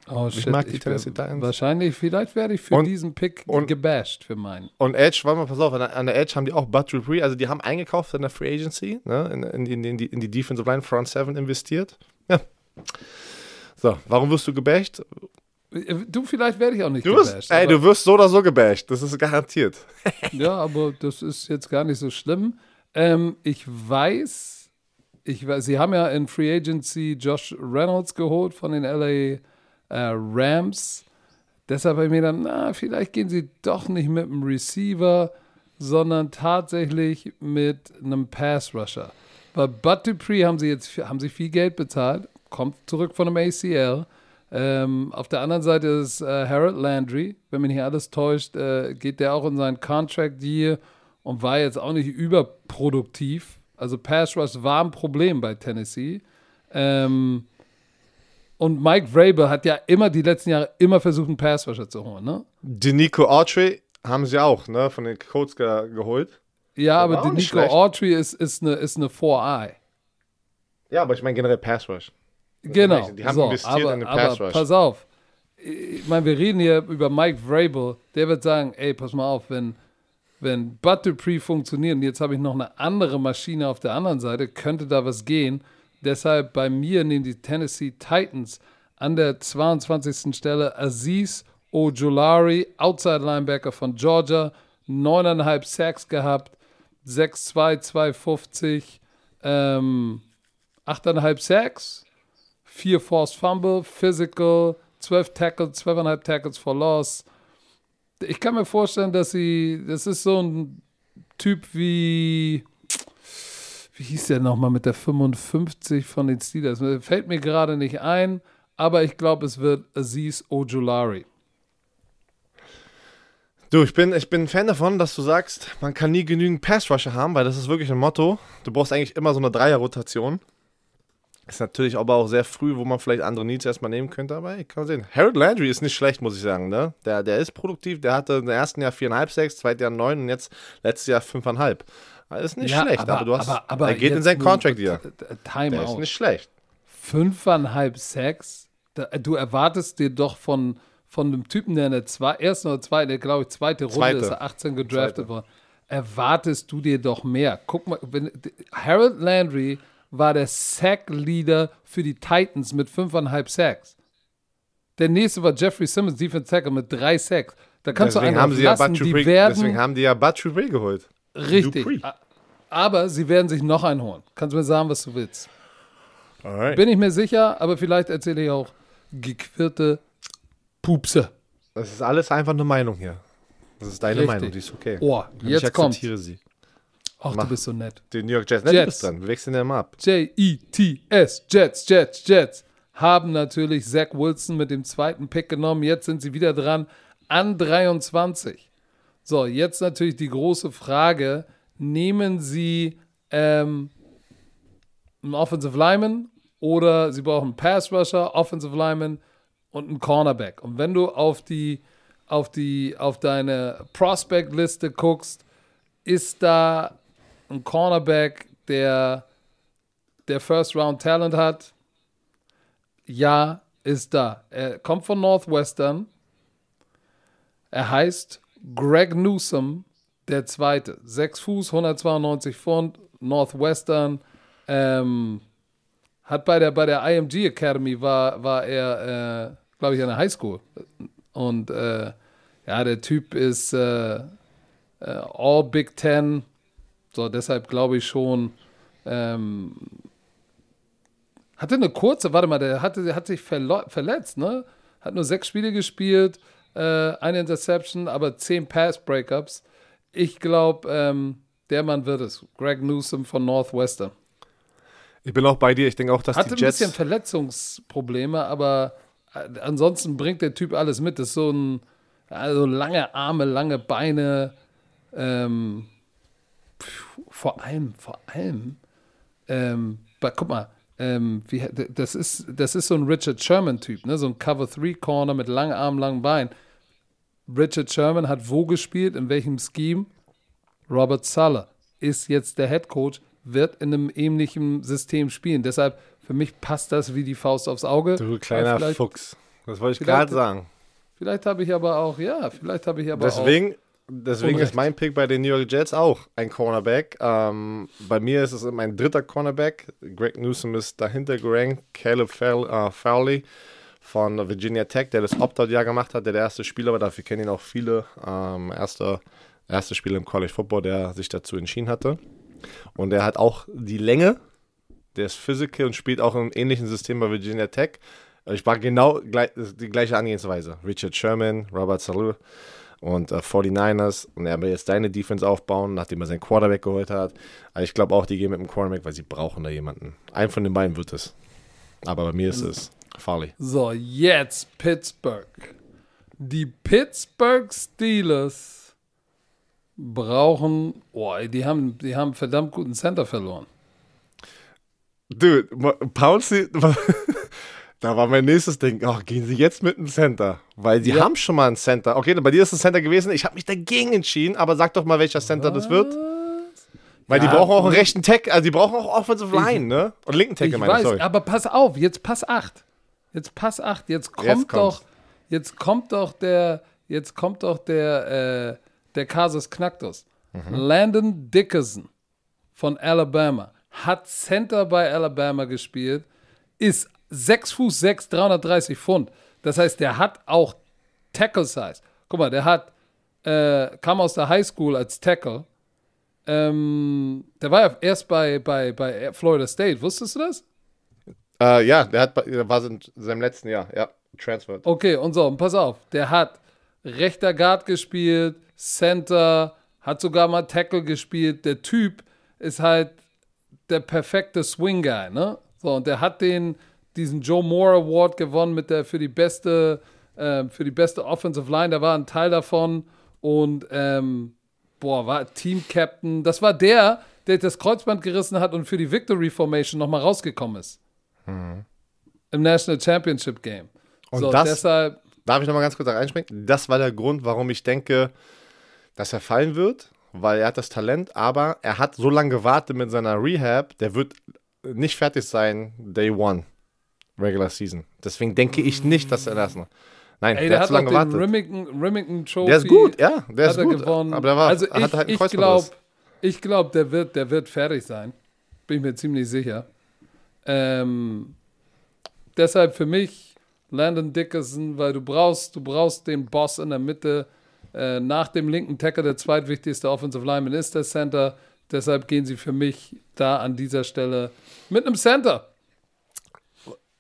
Oh, Ich shit. mag die Tennessee Titans. Wahrscheinlich, vielleicht werde ich für Und- diesen Pick und- gebasht für meinen. Und Edge, warte mal, pass auf, an der, an der Edge haben die auch Bud Dupree, also die haben eingekauft in der Free Agency, ne, in, in, in, in, die, in die Defensive Line Front 7 investiert. Ja. So, warum wirst du gebasht? Du, vielleicht werde ich auch nicht Du wirst, gebasht. ey, du wirst so oder so gebasht, das ist garantiert. Ja, aber das ist jetzt gar nicht so schlimm. Ähm, ich weiß, ich weiß, sie haben ja in Free Agency Josh Reynolds geholt von den LA äh, Rams. Deshalb habe ich mir dann, na, vielleicht gehen sie doch nicht mit einem Receiver, sondern tatsächlich mit einem Pass Rusher. Bei Bud Dupree haben sie jetzt haben sie viel Geld bezahlt, kommt zurück von einem ACL. Ähm, auf der anderen Seite ist äh, Harold Landry, wenn mich nicht alles täuscht, äh, geht der auch in seinen Contract Year und war jetzt auch nicht überproduktiv. Also Pass Rush war ein Problem bei Tennessee. Ähm, und Mike Vrabel hat ja immer die letzten Jahre immer versucht, einen Pass Rusher zu holen, ne? Denico Autry haben sie auch, ne, von den Colts ge geholt. Ja, aber nicht Nico schlecht. Autry ist, ist eine, ist eine 4-Eye. Ja, aber ich meine generell Pass Rush. Genau. Die haben so, investiert aber, in den aber Pass Rush. Pass auf. Ich meine, wir reden hier über Mike Vrabel. Der wird sagen, ey, pass mal auf, wenn, wenn Bud Dupree funktioniert und jetzt habe ich noch eine andere Maschine auf der anderen Seite, könnte da was gehen. Deshalb bei mir nehmen die Tennessee Titans an der 22. Stelle Aziz Ojolari, Outside Linebacker von Georgia, 9,5 Sacks gehabt, 6'2, 250, ähm, 8,5 Sacks, 4 Forced Fumble, Physical, 12 Tackles, 12,5 Tackles for Loss. Ich kann mir vorstellen, dass sie, das ist so ein Typ wie, wie hieß der nochmal mit der 55 von den Steelers? Fällt mir gerade nicht ein, aber ich glaube, es wird Aziz Ojulari. Du, ich bin, ich bin ein Fan davon, dass du sagst, man kann nie genügend Pass Rusher haben, weil das ist wirklich ein Motto. Du brauchst eigentlich immer so eine Dreier-Rotation. Ist natürlich aber auch sehr früh, wo man vielleicht andere Needs erstmal nehmen könnte, aber ich kann sehen. Harold Landry ist nicht schlecht, muss ich sagen, ne? Der, der ist produktiv, der hatte im ersten Jahr 4,5 Sacks, zweites Jahr 9 und jetzt letztes Jahr 5,5. Das ist nicht schlecht, aber, du hast, er geht in sein Contract hier. Time Der ist out. nicht schlecht. fünfeinhalb Sacks. Da, du erwartest dir doch von, von einem Typen, der in der zwei, ersten oder zweiten, glaube ich zweite Runde Zweite. ist, er 18 gedraftet Zweite. worden, erwartest du dir doch mehr. Guck mal, wenn, Harold Landry war der Sack-Leader für die Titans mit fünfeinhalb Sacks. Der nächste war Jeffrey Simmons, Defense Tackle mit drei Sacks. Da kannst Deswegen du haben, einen sie ja lassen, Bud die Dupree, werden deswegen haben die ja Dupree geholt. richtig. Dupree. Aber sie werden sich noch einen holen. Kannst du mir sagen, was du willst. Alright. Bin ich mir sicher, aber vielleicht erzähle ich auch gequirlte Pupse. Das ist alles einfach eine Meinung hier. Das ist deine Richtig. Meinung, die ist okay. Oh, Und jetzt ich kommt. akzeptiere sie. Ach, Mach. du bist so nett. Die New York Jets. Ne, Jets. dran. Wir wechseln ja mal ab. J-E-T-S, Jets, Jets, Jets, haben natürlich Zach Wilson mit dem zweiten Pick genommen. Jetzt sind sie wieder dran an 23. So, jetzt natürlich die große Frage: Nehmen sie ähm, einen Offensive Lineman oder sie brauchen einen Pass Rusher, Offensive Lineman und einen Cornerback? Und wenn du auf die, auf die, auf deine Prospect-Liste guckst, ist da ein Cornerback, der der First Round Talent hat? Ja, ist da. Er kommt von Northwestern. Er heißt Greg Newsom, der Zweite. 6 Fuß, 192 Pfund, Northwestern. Ähm, hat bei der, bei der IMG Academy war, war er, äh, glaube ich, an der Highschool. Und äh, ja, der Typ ist äh, äh, All Big Ten. So, deshalb glaube ich schon. Ähm, hatte eine kurze, warte mal, der hatte, der hat sich verletzt, ne? Hat nur sechs Spiele gespielt, äh, eine Interception, aber zehn Pass-Breakups. Ich glaube, ähm, der Mann wird es. Greg Newsom von Northwestern. Ich bin auch bei dir. Ich denke auch, dass Hatte die Jets. ein bisschen Verletzungsprobleme, aber ansonsten bringt der Typ alles mit. Das ist so ein, also lange Arme, lange Beine. Ähm, vor allem, vor allem, ähm, guck mal, ähm, wie, das, ist, das ist so ein Richard Sherman-Typ, ne? so ein Cover-3-Corner mit langen Armen, langen Beinen. Richard Sherman hat wo gespielt, in welchem Scheme? Robert Suller ist jetzt der Head Coach, wird in einem ähnlichen System spielen. Deshalb, für mich passt das wie die Faust aufs Auge. Du kleiner Fuchs. Das wollte ich gerade sagen. Vielleicht habe ich aber auch, ja, vielleicht habe ich aber deswegen, auch. Deswegen ist mein Pick bei den New York Jets auch ein Cornerback. Ähm, bei mir ist es mein dritter Cornerback. Greg Newsom ist dahinter gerankt. Caleb Fowley äh, von Virginia Tech, der das Opt-out-Jahr gemacht hat, der der erste Spieler war. Dafür kennen ihn auch viele. Ähm, erster, erster Spieler im College Football, der sich dazu entschieden hatte. Und er hat auch die Länge. Der ist Physical und spielt auch im ähnlichen System bei Virginia Tech. Ich war genau gleich, die gleiche Angehensweise. Richard Sherman, Robert Salou und äh, 49ers. Und er will jetzt deine Defense aufbauen, nachdem er seinen Quarterback geholt hat. Aber ich glaube auch, die gehen mit dem Quarterback, weil sie brauchen da jemanden. Einen von den beiden wird es. Aber bei mir ist es Farley. So, jetzt Pittsburgh. Die Pittsburgh Steelers brauchen, oh, die haben, die haben verdammt guten Center verloren. Dude, Pouncy, Da war mein nächstes Ding, oh, gehen Sie jetzt mit einem Center, weil Sie ja. haben schon mal einen Center. Okay, bei dir ist ein Center gewesen, ich habe mich dagegen entschieden, aber sag doch mal, welcher Center Was? das wird. Weil ja, die brauchen auch einen rechten Tech, also die brauchen auch Offensive Line, ne? Und linken Tackle, meine ich, sorry. aber pass auf, jetzt pass 8. Jetzt pass 8, jetzt kommt jetzt doch, jetzt kommt doch der, jetzt kommt doch der, äh, der Kasus Knacktus. Mhm. Landon Dickerson von Alabama hat Center bei Alabama gespielt, ist 6 Fuß 6, 330 Pfund. Das heißt, der hat auch Tackle Size. Guck mal, der hat, äh, kam aus der High School als Tackle. Ähm, der war ja erst bei, bei, bei Florida State. Wusstest du das? Äh, ja, der, hat, der war in seinem letzten Jahr, ja, transferred. Okay, und so, und pass auf, der hat rechter Guard gespielt, Center, hat sogar mal Tackle gespielt. Der Typ ist halt der perfekte Swing Guy, ne? So, und der hat den diesen Joe Moore Award gewonnen mit der für die beste äh, für die beste Offensive Line. Da war ein Teil davon und ähm, boah, war Team Captain. Das war der, der das Kreuzband gerissen hat und für die Victory Formation nochmal rausgekommen ist. Mhm. Im National Championship Game. Und so, das, deshalb. Darf ich nochmal ganz kurz da reinspringen? Das war der Grund, warum ich denke, dass er fallen wird, weil er hat das Talent, aber er hat so lange gewartet mit seiner Rehab, der wird nicht fertig sein, Day One. Regular Season. Deswegen denke ich nicht, dass er das noch. Nein, Ey, der, der hat, hat lange gewartet. Remington, Remington Trophy. Der ist gut, ja, der ist gut. Gewonnen. Aber der war, also ich, hat halt ich glaube, ich glaube, der wird, der wird fertig sein. Bin ich mir ziemlich sicher. Ähm, deshalb für mich Landon Dickerson, weil du brauchst, du brauchst den Boss in der Mitte. Äh, nach dem linken Tackle der zweitwichtigste Offensive Lineman ist der Center. Deshalb gehen sie für mich da an dieser Stelle mit einem Center.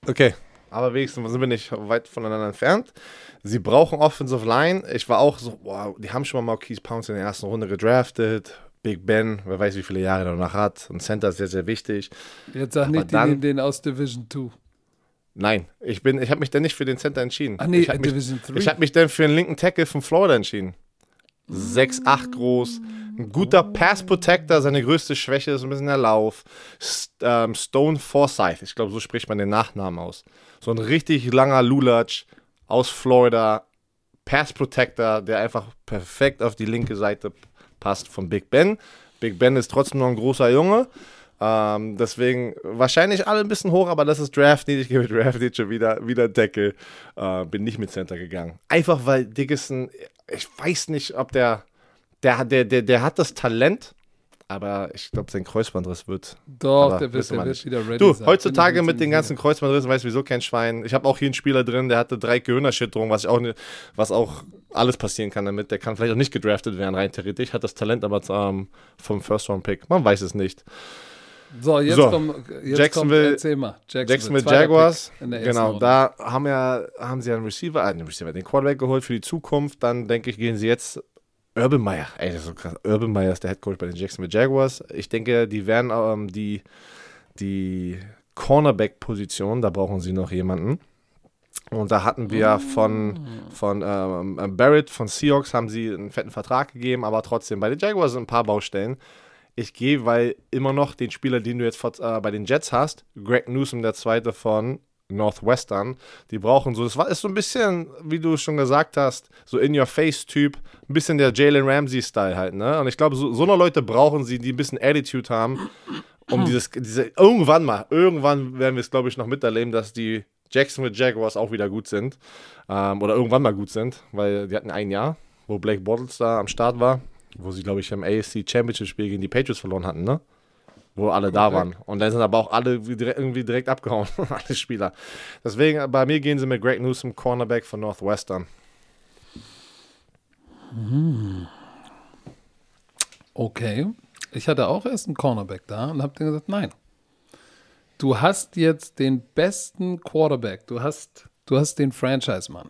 Okay, aber wenigstens sind wir nicht weit voneinander entfernt. Sie brauchen Offensive Line. Ich war auch so, wow, die haben schon mal Marquise Pounce in der ersten Runde gedraftet. Big Ben, wer weiß, wie viele Jahre er noch hat. Und Center ist sehr, sehr wichtig. Jetzt sag Aber nicht, dann, den aus Division 2. Nein, ich, ich habe mich dann nicht für den Center entschieden. Ah, nee, ich habe mich, hab mich dann für den linken Tackle von Florida entschieden. 6'8 groß, ein guter Pass Protector, seine größte Schwäche ist ein bisschen der Lauf. Ähm, Stone Forsyth, ich glaube, so spricht man den Nachnamen aus. So ein richtig langer Lulatsch aus Florida. Pass Protector, der einfach perfekt auf die linke Seite passt von Big Ben. Big Ben ist trotzdem noch ein großer Junge. Ähm, deswegen wahrscheinlich alle ein bisschen hoch, aber das ist Draft Need. Ich gebe Draft Need schon wieder, wieder Deckel. Äh, bin nicht mit Center gegangen. Einfach weil Dickinson, ich weiß nicht, ob der der, der, der, der hat das Talent, aber ich glaube, sein Kreuzbandriss wird. Doch, der wird, der wird wieder ready Du, sein. heutzutage mit den ganzen Kreuzbandrissen weiß wieso kein Schwein. Ich habe auch hier einen Spieler drin, der hatte drei Gehirnerschütterungen, was, auch, was auch alles passieren kann damit. Der kann vielleicht auch nicht gedraftet werden, rein theoretisch. Hat das Talent aber ähm, vom First-Round-Pick. Man weiß es nicht. So, jetzt, so, komm, jetzt Jacksonville, kommt, mal. Jacksonville, Jacksonville Jaguars. Genau, Runde. da haben, ja, haben sie einen Receiver, äh, einen Receiver, den Quarterback geholt für die Zukunft. Dann denke ich, gehen sie jetzt Urban Meyer, ey, das ist so krass. Urban Meyer ist der Head Coach bei den Jacksonville Jaguars. Ich denke, die werden ähm, die, die Cornerback-Position, da brauchen sie noch jemanden. Und da hatten wir von, von ähm, Barrett von Seahawks haben sie einen fetten Vertrag gegeben, aber trotzdem bei den Jaguars sind ein paar Baustellen. Ich gehe, weil immer noch den Spieler, den du jetzt vor, äh, bei den Jets hast, Greg Newsom, der zweite von Northwestern, die brauchen so, das war, ist so ein bisschen, wie du schon gesagt hast, so in-your-face-Typ, ein bisschen der Jalen Ramsey-Style halt, ne? Und ich glaube, so, so eine Leute brauchen sie, die ein bisschen Attitude haben, um dieses, diese, irgendwann mal, irgendwann werden wir es, glaube ich, noch miterleben, dass die Jacksonville Jaguars auch wieder gut sind. Ähm, oder irgendwann mal gut sind, weil die hatten ein Jahr, wo Blake Bortles da am Start war, wo sie, glaube ich, im AFC Championship Spiel gegen die Patriots verloren hatten, ne? Wo alle da waren. Und dann sind aber auch alle irgendwie direkt abgehauen, alle Spieler. Deswegen, bei mir gehen sie mit Greg Newsom, Cornerback von Northwestern. Okay. Ich hatte auch erst einen Cornerback da und habe dann gesagt, nein. Du hast jetzt den besten Quarterback. Du hast, du hast den Franchise-Mann.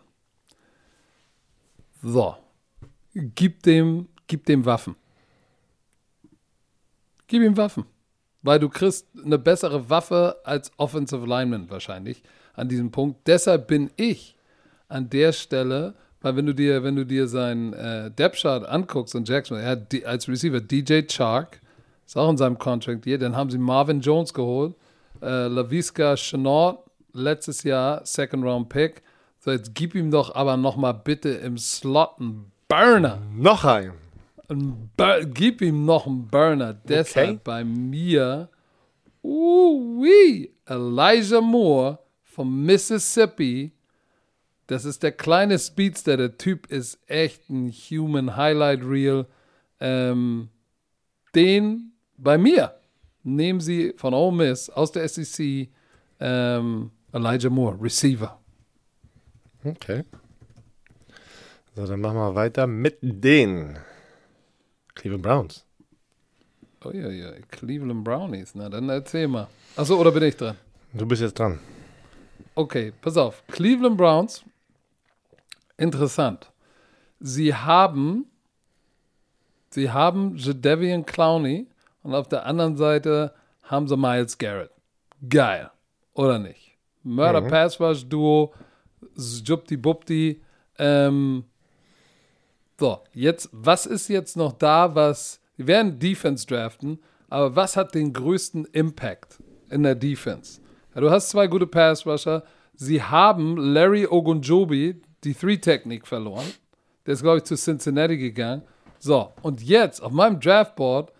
So. Gib dem, gib dem Waffen. Gib ihm Waffen. Weil du kriegst eine bessere Waffe als Offensive Lineman wahrscheinlich an diesem Punkt. Deshalb bin ich an der Stelle, weil wenn du dir, wenn du dir seinen äh, Depth Chart anguckst und Jackson, er hat die, als Receiver DJ Chark, ist auch in seinem Contract hier, dann haben sie Marvin Jones geholt, äh, Laviska Chenault, letztes Jahr Second Round Pick. So, jetzt gib ihm doch aber noch mal bitte im Slot einen Burner. Noch ein. Gib ihm noch einen Burner. Deshalb bei mir, uh, Elijah Moore vom Mississippi. Das ist der kleine Speedster. Der Typ ist echt ein Human Highlight Reel. Ähm, den bei mir nehmen sie von Ole Miss aus der SEC ähm, Elijah Moore, Receiver. Okay. So, dann machen wir weiter mit den Cleveland Browns. Oh ja, ja, Cleveland Brownies. Na, dann erzähl mal. Achso, oder bin ich dran? Du bist jetzt dran. Okay, pass auf. Cleveland Browns, interessant. Sie haben, sie haben Jadavian Clowney und auf der anderen Seite haben sie Miles Garrett. Geil, oder nicht? Murder Mhm. Pass Rush Duo, Jupti Bupti. Ähm, so, jetzt, was ist jetzt noch da, was, wir werden Defense draften, aber was hat den größten Impact in der Defense? Ja, du hast zwei gute Pass Rusher. Sie haben Larry Ogunjobi, die Three-Technik, verloren. Der ist, glaube ich, zu Cincinnati gegangen. So, und jetzt auf meinem Draftboard,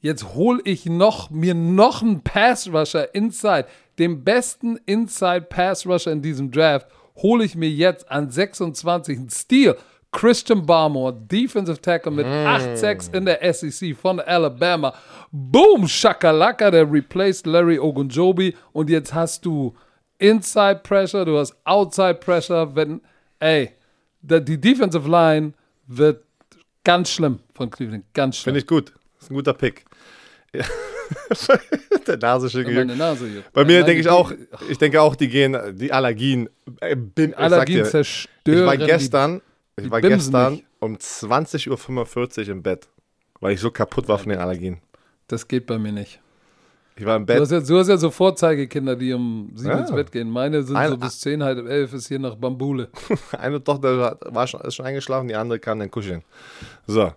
jetzt hole ich noch, mir noch einen Pass Rusher inside, den besten Inside Pass Rusher in diesem Draft, hole ich mir jetzt an 26 einen Steal. Christian Barmore, Defensive Tackle mit 8 Sacks in der SEC von Alabama. Boom, Shakalaka, der replaced Larry Ogunjobi. Und jetzt hast du Inside Pressure, du hast Outside Pressure. Wenn, ey, die Defensive Line wird ganz schlimm von Cleveland. Ganz schlimm. Finde ich gut. ist ein guter Pick. Ja. Der Nase. Meine Nase. Bei mir denke ich die- auch, ich denke auch, die gehen, die Allergien, äh, ich sag Allergien zerstören. Ich war die- gestern, ich war bimsen gestern mich. um 20.45 Uhr im Bett, weil ich so kaputt war von den Allergien. Das geht bei mir nicht. Ich war im Du Bett, hast, ja, du hast ja so Vorzeigekinder, die um sieben Ja. ins Bett gehen. Meine sind Ein- so bis zehn, halb elf ist hier nach Bambule. eine Tochter war- schon, ist schon eingeschlafen, die andere kann dann kuscheln. So.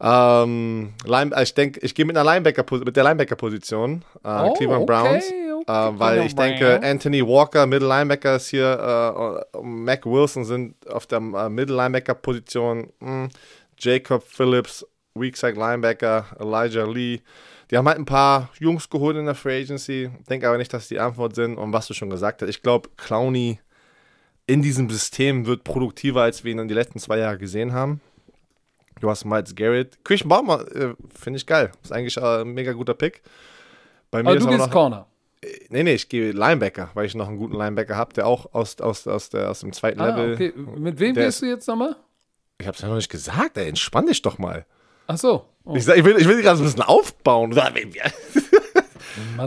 Ähm, Line, ich denke, ich gehe mit einer Linebacker mit der Linebacker-Position, äh, Oh, Cleveland okay, Browns, äh, weil ich denke. Anthony Walker, Middle Linebacker ist hier, äh, und Mac Wilson sind auf der äh, Middle Linebacker-Position, mh, Jacob Phillips, Weak Side Linebacker, Elijah Lee. Die haben halt ein paar Jungs geholt in der Free Agency, denke aber nicht, dass die Antwort sind. Und was du schon gesagt hast, ich glaube, Clowney in diesem System wird produktiver, als wir ihn in die letzten zwei Jahre gesehen haben. Du hast Miles Garrett. Christian Baumer äh, finde ich geil. Ist eigentlich äh, ein mega guter Pick. Bei mir Aber ist du gehst noch, Corner. Nee, nee, ich gehe Linebacker, weil ich noch einen guten Linebacker habe, der auch aus, aus, aus, der, aus dem zweiten Ah, Level. okay. Mit wem gehst du jetzt nochmal? Ich habe es ja noch nicht gesagt, ey, entspann dich doch mal. Ach so. Oh, Ich, sag, ich will, ich will dich gerade so ein bisschen aufbauen.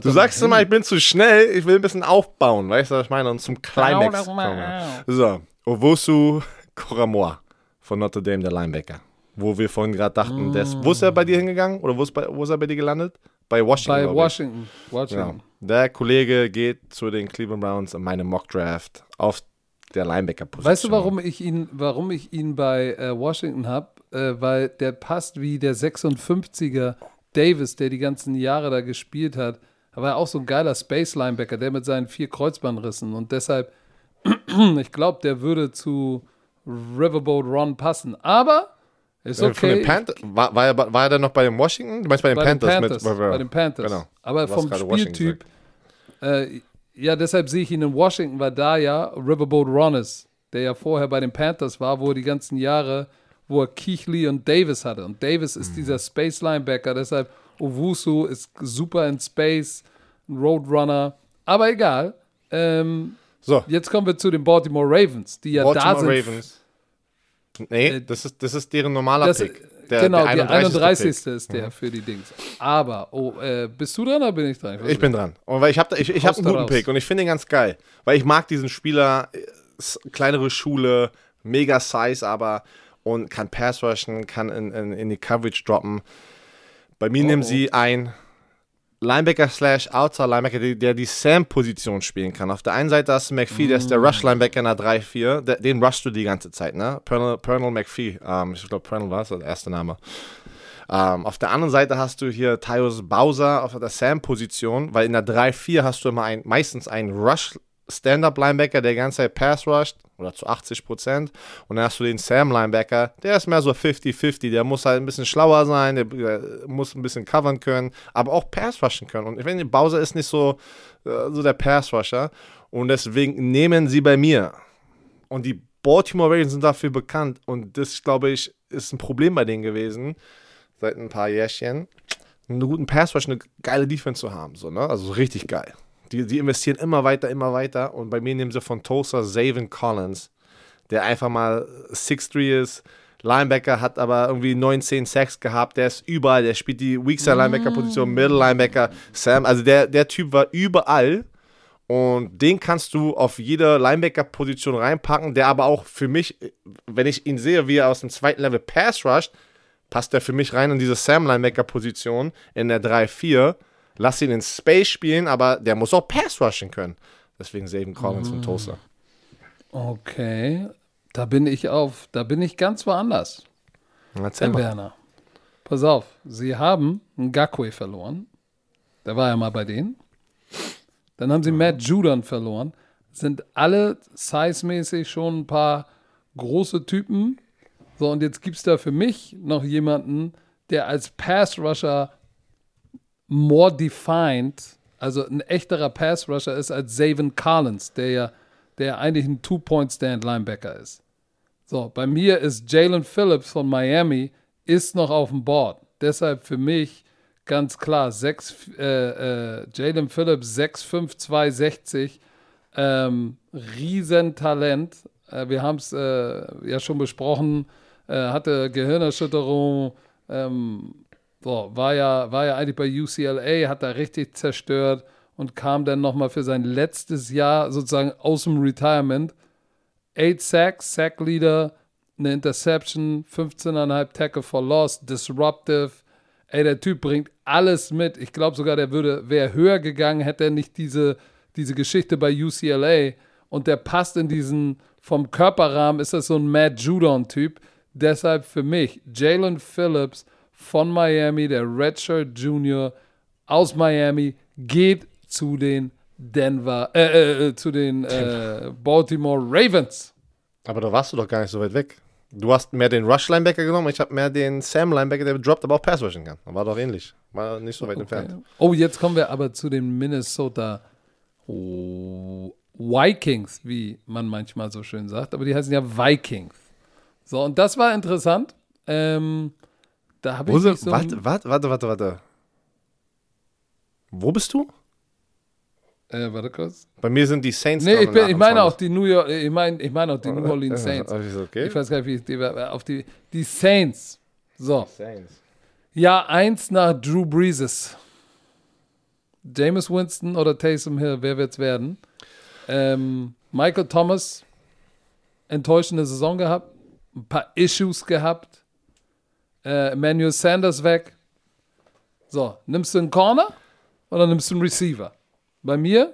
Du sagst immer, ich bin zu schnell, ich will ein bisschen aufbauen, weißt du, was ich meine? Und zum Climax kommen. So, Owusu Koramoa von Notre Dame, der Linebacker. Wo wir vorhin gerade dachten, der ist, wo ist er bei dir hingegangen? Oder wo ist, bei, wo ist er bei dir gelandet? bei Washington. Bei. Washington. Washington. Genau. Der Kollege geht zu den Cleveland Browns in meine Mock Draft auf der Linebacker-Position. Weißt du, warum ich ihn, warum ich ihn bei äh, Washington habe? Äh, weil der passt wie der 56er Davis, der die ganzen Jahre da gespielt hat. Er war auch so ein geiler Space-Linebacker, der mit seinen vier Kreuzbandrissen. Und deshalb, ich glaube, der würde zu Riverboat Ron passen. Aber ist Äh, Von okay. den Panthers, war, war, er, war er dann noch bei den Washington? Du meinst bei den bei den Panthers? Panthers. mit, bei den Panthers. Genau. Aber vom Spieltyp, äh, ja, deshalb sehe ich ihn in Washington, weil da ja Riverboat Ron ist, der ja vorher bei den Panthers war, wo er die ganzen Jahre, wo er Keithley und Davis hatte. Und Davis Mhm. ist dieser Space Linebacker, deshalb Owusu ist super in Space, ein Roadrunner. Aber egal. Ähm, So, jetzt kommen wir zu den Baltimore Ravens, die ja da Baltimore sind. Ravens. Nee, Äh, das, ist, das ist deren normaler Das, Pick. Der, genau, der der 31. 31. ist der für die Dings. Aber, oh, äh, bist du dran oder bin ich dran? Ich bin dran. Und weil ich habe ich, ich hab einen guten raus. Pick und ich finde ihn ganz geil. Weil ich mag diesen Spieler, äh, kleinere Schule, mega Size aber und kann Pass rushen, kann in, in, in die Coverage droppen. Bei mir Oh, nehmen sie ein Linebacker slash Outside Linebacker, der, der die Sam-Position spielen kann. Auf der einen Seite hast du McPhee, der ist Mm. der Rush-Linebacker in der 3-4. Der- Den rushst du die ganze Zeit, ne? Pernell, Pernell McPhee. Ähm, ich glaube, Pernell war es, der erste Name. Ähm, auf der anderen Seite hast du hier Tyus Bowser auf der Sam-Position, weil in der 3-4 hast du immer ein, meistens einen Rush Stand-Up-Linebacker, der die ganze Zeit Pass rusht, oder zu 80 Prozent. Und dann hast du den Sam-Linebacker, der ist mehr so 50-50, der muss halt ein bisschen schlauer sein, der, der muss ein bisschen covern können, aber auch Pass rushen können. Und ich finde, Bowser ist nicht so, äh, so der Pass-Rusher. Und deswegen nehmen sie bei mir. Und die Baltimore Ravens sind dafür bekannt. Und das, glaube ich, ist ein Problem bei denen gewesen, seit ein paar Jährchen, einen guten Pass Rush, eine geile Defense zu haben. So, ne? Also so richtig geil. Die, die investieren immer weiter, immer weiter. Und bei mir nehmen sie von Tulsa Zaven Collins, der einfach mal 6'3 ist. Linebacker hat aber irgendwie 19 Sacks gehabt. Der ist überall. Der spielt die Weak Side Linebacker Position, Middle Linebacker, Sam. Also der, der Typ war überall. Und den kannst du auf jede Linebacker-Position reinpacken, der aber auch für mich, wenn ich ihn sehe, wie er aus dem zweiten Level Pass rusht, passt er für mich rein in diese Sam-Linebacker-Position in der 3-4. Lass ihn in Space spielen, aber der muss auch Pass rushen können. Deswegen Saban Collins von Tulsa. Okay, da bin ich auf, da bin ich ganz woanders, Erzähl mal. Werner. Pass auf, sie haben einen Gakwe verloren. Der war ja mal bei denen. Dann haben sie Matt Judon verloren. Sind alle size-mäßig schon ein paar große Typen. So, und jetzt gibt es da für mich noch jemanden, der als Pass-Rusher more defined, also ein echterer Pass-Rusher ist als Zaven Collins, der ja der eigentlich ein Two-Point-Stand-Linebacker ist. So, bei mir ist Jalen Phillips von Miami ist noch auf dem Board. Deshalb für mich ganz klar, äh, äh, Jalen Phillips 6'5", 260, ähm, Riesentalent. Äh, wir haben es äh, ja schon besprochen, äh, hatte Gehirnerschütterung, ähm, so, war, ja, war ja eigentlich bei UCLA, hat da richtig zerstört und kam dann nochmal für sein letztes Jahr sozusagen aus dem Retirement. Eight Sacks, Sack Leader, eine Interception, 15,5 Tackle for Loss, Disruptive. Ey, der Typ bringt alles mit. Ich glaube sogar, der würde, wäre höher gegangen, hätte er nicht diese, diese Geschichte bei UCLA. Und der passt in diesen, vom Körperrahmen ist das so ein Matt Judon-Typ. Deshalb für mich, Jalen Phillips von Miami, der Redshirt Junior aus Miami, geht zu den Denver, äh, äh, äh, zu den äh, Baltimore Ravens. Aber da warst du doch gar nicht so weit weg. Du hast mehr den Rush-Linebacker genommen, ich habe mehr den Sam-Linebacker, der droppt, aber auch Pass rushen kann. War doch ähnlich. War nicht so weit entfernt. Oh, jetzt kommen wir aber zu den Minnesota oh, Vikings, wie man manchmal so schön sagt. Aber die heißen ja Vikings. So, und das war interessant. Ähm, da habe ich so warte, warte, warte, warte, warte. Wo bist du? äh, warte kurz. Bei mir sind die Saints Nee, ich, bin, ich meine 28. auch die New York, ich meine ich meine auch die New Orleans Äh, Saints. äh, okay. Ich weiß gar nicht, wie ich die, auf die, die Saints. So. Saints. Ja, eins nach Drew Breeses. James Winston oder Taysom Hill, wer wird's werden? Ähm, Michael Thomas, enttäuschende Saison gehabt, ein paar Issues gehabt. Äh, Emmanuel Sanders weg. So, nimmst du einen Corner oder nimmst du einen Receiver? Bei mir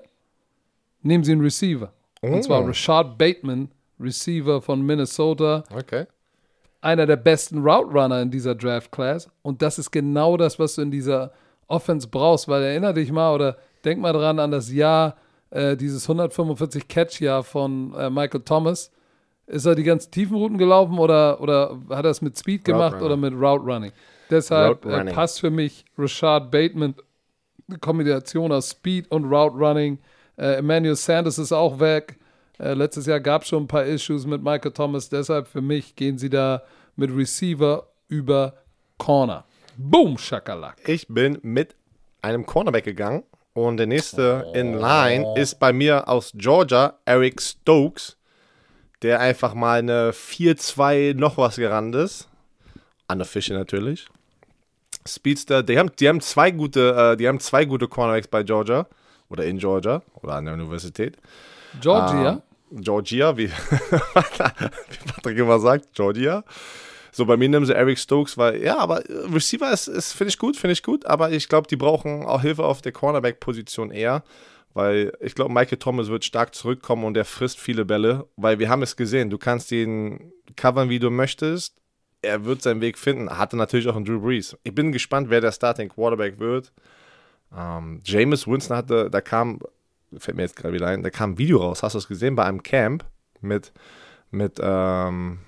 nehmen sie einen Receiver. Und zwar Rashad Bateman, Receiver von Minnesota. Okay. Einer der besten Route Runner in dieser Draft Class. Und das ist genau das, was du in dieser Offense brauchst, weil erinner dich mal oder denk mal dran an das Jahr, äh, dieses 145 Catch-Jahr von äh, Michael Thomas. Ist er die ganzen tiefen Routen gelaufen oder, oder hat er es mit Speed gemacht oder mit Route Running? Deshalb Route äh, Running. passt für mich Rashad Bateman, eine Kombination aus Speed und Route Running. Äh, Emmanuel Sanders ist auch weg. Äh, letztes Jahr gab es schon ein paar Issues mit Michael Thomas. Deshalb für mich gehen sie da mit Receiver über Corner. Boom, Schakalak. Ich bin mit einem Cornerback gegangen und der nächste in Line ist bei mir aus Georgia, Eric Stokes, der einfach mal eine 4-2 noch was gerannt ist. Unofficial natürlich. Speedster, die haben, die haben zwei gute, äh, die haben zwei gute Cornerbacks bei Georgia oder in Georgia oder an der Universität. Georgia. Ähm, Georgia, wie, wie Patrick immer sagt, Georgia. So, bei mir nehmen sie Eric Stokes, weil, ja, aber äh, Receiver ist, ist finde ich gut, finde ich gut, aber ich glaube, die brauchen auch Hilfe auf der Cornerback-Position eher, weil ich glaube, Michael Thomas wird stark zurückkommen und er frisst viele Bälle, weil wir haben es gesehen, du kannst ihn covern, wie du möchtest, er wird seinen Weg finden, hatte natürlich auch einen Drew Brees. Ich bin gespannt, wer der Starting Quarterback wird. Ähm, Jameis Winston hatte, da kam, fällt mir jetzt gerade wieder ein, da kam ein Video raus, hast du es gesehen, bei einem Camp mit, mit, ähm,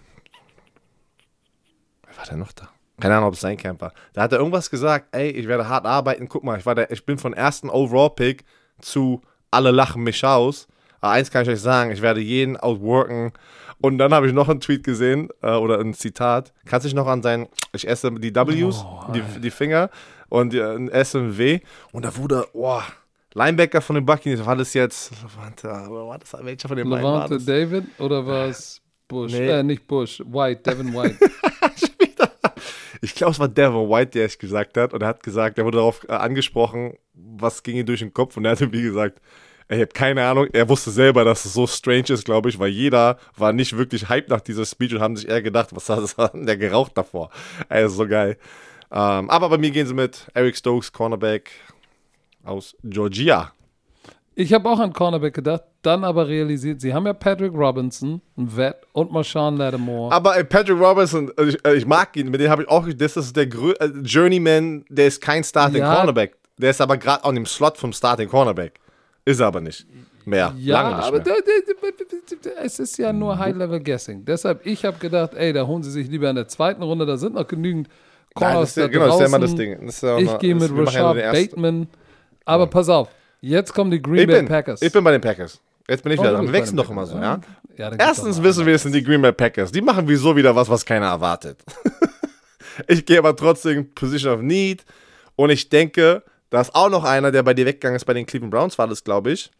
wer war der noch da? Keine Ahnung, ob es sein Camp war. Da hat er irgendwas gesagt, ey, ich werde hart arbeiten, guck mal, ich, war der, ich bin von ersten Overall-Pick zu alle lachen mich aus. Aber eins kann ich euch sagen, ich werde jeden outworken. Und dann habe ich noch einen Tweet gesehen äh, oder ein Zitat. Kannst du dich noch an sein, ich esse die Ws, die, die Finger und die, ein S und da wurde, boah, Linebacker von den Buccaneers, war das jetzt, warte, war das, welcher von den beiden war das? David oder war es Bush? Nee. Äh, nicht Bush, White, Devin White. Ich glaube, es war Devin White, der es gesagt hat. Und er hat gesagt, er wurde darauf äh, angesprochen, was ging ihm durch den Kopf. Und er hatte, wie gesagt, er hat keine Ahnung. Er wusste selber, dass es so strange ist, glaube ich, weil jeder war nicht wirklich hyped nach dieser Speech und haben sich eher gedacht, was hat hat der geraucht davor? Ist so geil. Ähm, aber bei mir gehen sie mit Eric Stokes, Cornerback aus Georgia. Ich habe auch an Cornerback gedacht, dann aber realisiert, sie haben ja Patrick Robinson, ein Vet, und Marshawn Lattimore. Aber äh, Patrick Robinson, äh, ich, äh, ich mag ihn, mit dem habe ich auch, das ist der Grö äh, Journeyman, der ist kein Starting Ja. Cornerback. Der ist aber gerade an dem Slot vom Starting Cornerback. Ist er aber nicht mehr. ja, Lange nicht aber mehr. es ist ja nur High-Level-Guessing. Deshalb, ich habe gedacht, ey, da holen sie sich lieber in der zweiten Runde, da sind noch genügend Nein, Corners ist ja, da genau, das ist ja immer das draußen. Ding. Ja Ich gehe mit ja Rashad Bateman. Aber pass auf, jetzt kommen die Green Ich Bay bin, Packers. ich bin bei den Packers. Jetzt bin ich Oh, wieder du dran. Wir wechseln doch immer so, ja? Ja, Erstens wissen wir, es sind die Green Bay Packers. Die machen wieso wieder was, was keiner erwartet. ich gehe aber trotzdem Position of Need. Und ich denke, da ist auch noch einer, der bei dir weggegangen ist, bei den Cleveland Browns war das, glaube ich.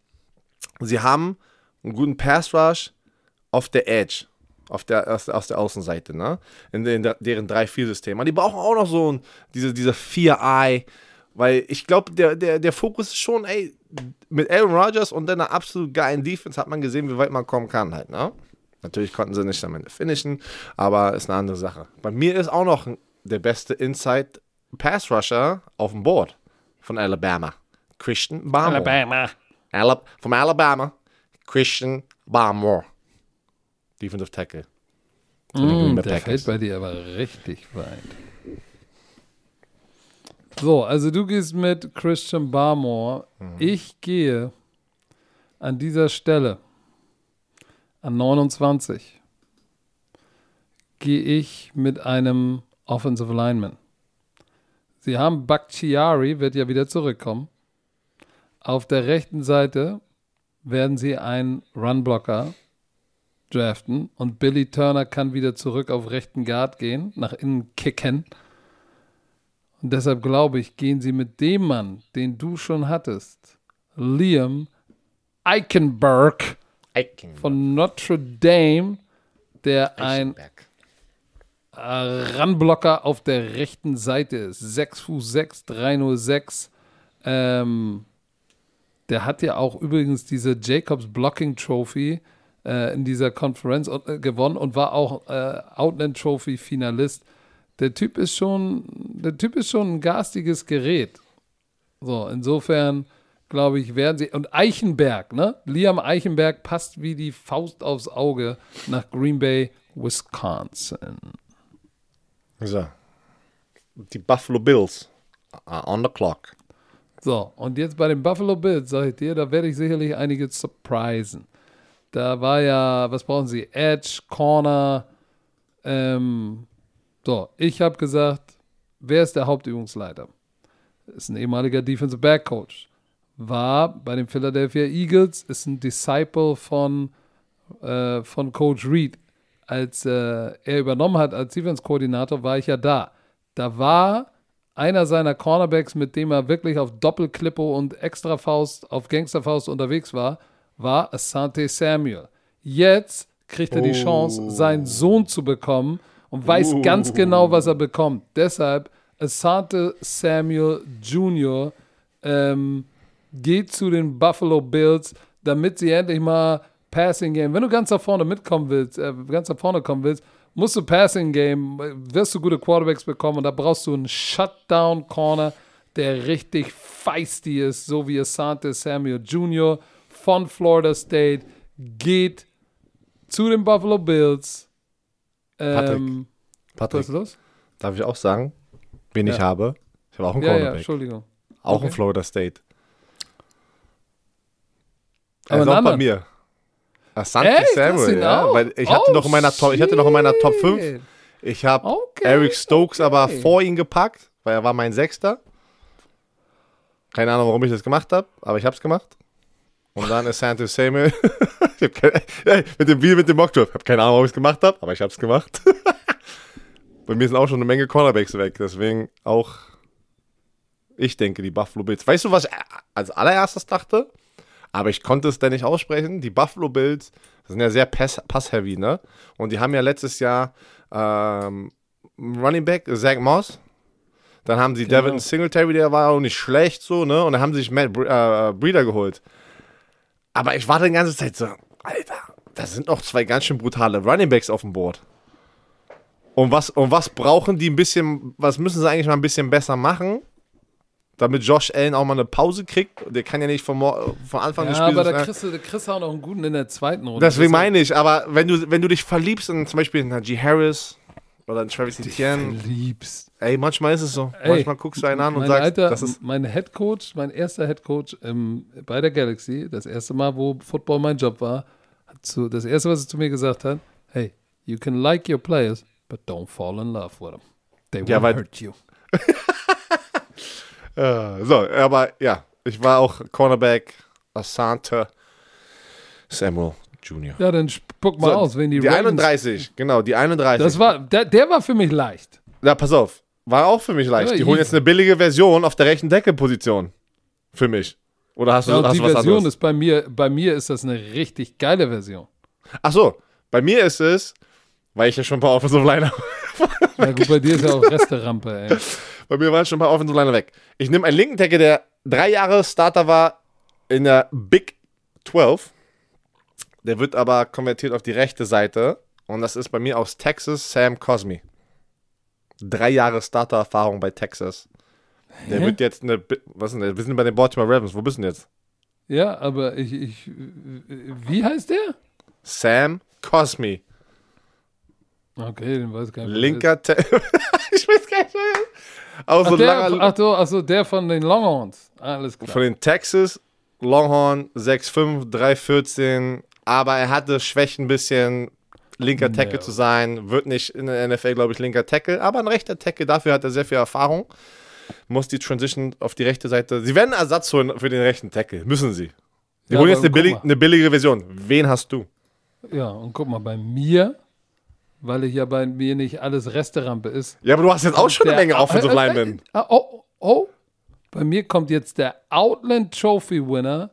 Sie haben einen guten Pass Rush auf der Edge. Auf der, aus, aus der Außenseite, ne? In, den, deren 3-4-System. Aber die brauchen auch noch so ein, diese, diese 4-Eye. Weil ich glaube, der, der, der Fokus ist schon, ey, mit Aaron Rodgers und einer absolut geilen Defense hat man gesehen, wie weit man kommen kann halt, ne? Natürlich konnten sie nicht am Ende finishen, aber ist eine andere Sache. Bei mir ist auch noch der beste Inside Pass Rusher auf dem Board von Alabama. Christian Barmore. Alabama. Alab from Alabama. Christian Barmore. Defensive Tackle. Mm, der Packers. fällt bei dir aber richtig weit. So, also du gehst mit Christian Barmore. Mhm. Ich gehe an dieser Stelle an 29 gehe ich mit einem Offensive Lineman. Sie haben Bakhtiari, wird ja wieder zurückkommen. Auf der rechten Seite werden sie einen Runblocker draften und Billy Turner kann wieder zurück auf rechten Guard gehen, nach innen kicken. Und deshalb glaube ich, gehen sie mit dem Mann, den du schon hattest, Liam Eichenberg von Notre Dame, der ein äh, Runblocker auf der rechten Seite ist. 6 Fuß 6, 306. Ähm, der hat ja auch übrigens diese Jacobs Blocking Trophy äh, in dieser Konferenz äh, gewonnen und war auch äh, Outland Trophy Finalist. Der Typ ist schon, der Typ ist schon ein garstiges Gerät. So, insofern glaube ich, werden sie. Und Eichenberg, ne? Liam Eichenberg passt wie die Faust aufs Auge nach Green Bay, Wisconsin. So. Die Buffalo Bills are on the clock. So, und jetzt bei den Buffalo Bills, sag ich dir, da werde ich sicherlich einige surprisen. Da war ja, was brauchen sie? Edge, Corner. Ähm, so, ich habe gesagt, wer ist der Hauptübungsleiter? Ist ein ehemaliger Defensive Back Coach. War bei den Philadelphia Eagles, ist ein Disciple von, äh, von Coach Reed. Als äh, er übernommen hat als Defense-Koordinator, war ich ja da. Da war einer seiner Cornerbacks, mit dem er wirklich auf Doppelklippo und Extrafaust, auf Gangsterfaust unterwegs war, war Asante Samuel. Jetzt kriegt er die Oh. Chance, seinen Sohn zu bekommen und weiß ganz genau, was er bekommt. Deshalb Asante Samuel Jr. Ähm, geht zu den Buffalo Bills, damit sie endlich mal Passing Game. Wenn du ganz nach vorne mitkommen willst, äh, ganz nach vorne kommen willst, musst du Passing Game, wirst du gute Quarterbacks bekommen und da brauchst du einen Shutdown Corner, der richtig feisty ist, so wie Asante Samuel Jr. von Florida State geht zu den Buffalo Bills. Ähm, was Patrick, ist los? darf ich auch sagen, wen ich Ja. habe? Ich habe auch einen Ja, ja, Cornerback. Entschuldigung. auch okay. in Florida State. Aber Er einen auch bei mir. Asante? Hast du Samuel, ja. Weil ich hatte Oh, noch in meiner Top, ich hatte noch in meiner Top 5. shit. Ich habe Okay, Eric Stokes aber okay. vor ihn gepackt, weil er war mein Sechster. Keine Ahnung, warum ich das gemacht habe, aber ich habe es gemacht. Und dann ist Santa Samuel. keine, mit dem Bier, mit dem Mockdraft. Ich habe keine Ahnung, warum ich es gemacht habe, aber ich habe es gemacht. Bei mir sind auch schon eine Menge Cornerbacks weg, deswegen auch ich denke, die Buffalo Bills. Weißt du, was ich als allererstes dachte? Aber ich konnte es denn nicht aussprechen. Die Buffalo Bills sind ja sehr pass- pass-heavy, ne? Und die haben ja letztes Jahr ähm, Running Back, Zach Moss. Dann haben sie Genau. Devin Singletary, der war auch nicht schlecht so, ne? Und dann haben sie sich Matt äh, Breeder geholt. Aber ich warte die ganze Zeit so, Alter, da sind noch zwei ganz schön brutale Running Backs auf dem Board. Und was, und was brauchen die ein bisschen, was müssen sie eigentlich mal ein bisschen besser machen, damit Josh Allen auch mal eine Pause kriegt? Der kann ja nicht von, von Anfang des Ja, Spiels. aber da kriegst, du, da kriegst du auch noch einen guten in der zweiten Runde. Deswegen meine ich, aber wenn du, wenn du dich verliebst in zum Beispiel in Najee Harris oder in Travis Etienne, Liebst. ey, manchmal ist es so. Ey, manchmal guckst du einen an und sagst, Alter, das ist. mein Head Coach, mein erster Head Coach ähm, bei der Galaxy, das erste Mal, wo Football mein Job war, hat zu, das erste, was er zu mir gesagt hat, hey, you can like your players, but don't fall in love with them. They Ja, will weil- hurt you. Äh, so, aber ja, ich war auch Cornerback Asante Samuel Jr. Ja, dann spuck mal So, aus, wenn die, Die Ravens, 31, genau, die 31. Das war, der, der war für mich leicht. Ja, pass auf. War auch für mich leicht. Ja, die holen jetzt eine billige Version auf der rechten Deckelposition. Für mich. Oder hast du, Ja, hast die du was Version anderes? ist bei mir, bei mir ist das eine richtig geile Version. Ach so, bei mir ist es, weil ich ja schon ein paar Offensive Liner Ja, gut, bei dir ist ja auch Resterampe, ey. Bei mir waren schon ein paar Offensive Liner weg. Ich nehme einen linken Tackle, der drei Jahre Starter war in der Big 12. Der wird aber konvertiert auf die rechte Seite. Und das ist bei mir aus Texas Sam Cosmi. Drei Jahre Starter-Erfahrung bei Texas. Der Hä? wird jetzt eine. Was denn? Wir sind bei den Baltimore Ravens. Wo bist du denn jetzt? Ja, aber ich, ich, wie heißt der? Sam Cosmi. Okay, den weiß ich gar nicht. Linker Tackle. ich weiß gar nicht. Auch so Ach, der, langer. ach, so, ach so, der von den Longhorns. Alles klar. Von den Texas Longhorn 6'5, 3'14, aber er hatte Schwächen ein bisschen linker Tackle No. zu sein, wird nicht in der NFL, glaube ich, linker Tackle, aber ein rechter Tackle, dafür hat er sehr viel Erfahrung. Muss die Transition auf die rechte Seite. Sie werden einen Ersatz holen für den rechten Tackle, müssen sie. Die Ja, holen jetzt eine, billig, eine billige Version. Wen hast du? Ja, und guck mal, bei mir, weil ich ja bei mir nicht alles Resterampe ist. Ja, aber du hast jetzt auch schon eine Menge Offensive äh, äh, Linemen. äh, Oh, oh, bei mir kommt jetzt der Outland Trophy Winner,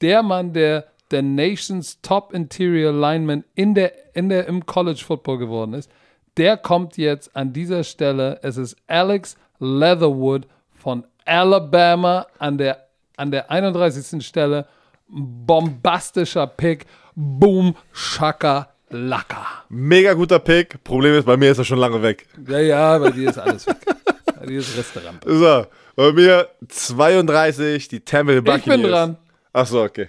der Mann, der der Nations Top Interior Lineman in der, in der, im College Football geworden ist. Der kommt jetzt an dieser Stelle. Es ist Alex Leatherwood von Alabama an der, an der 31. Stelle. Bombastischer Pick. Boom, Shaka, Lacker. Mega guter Pick. Problem ist, bei mir ist er schon lange weg. Ja, ja, bei dir ist alles weg. bei dir ist Restaurant. So, bei mir 32, die Tampa Bay Ich bin dran. Ach so, okay.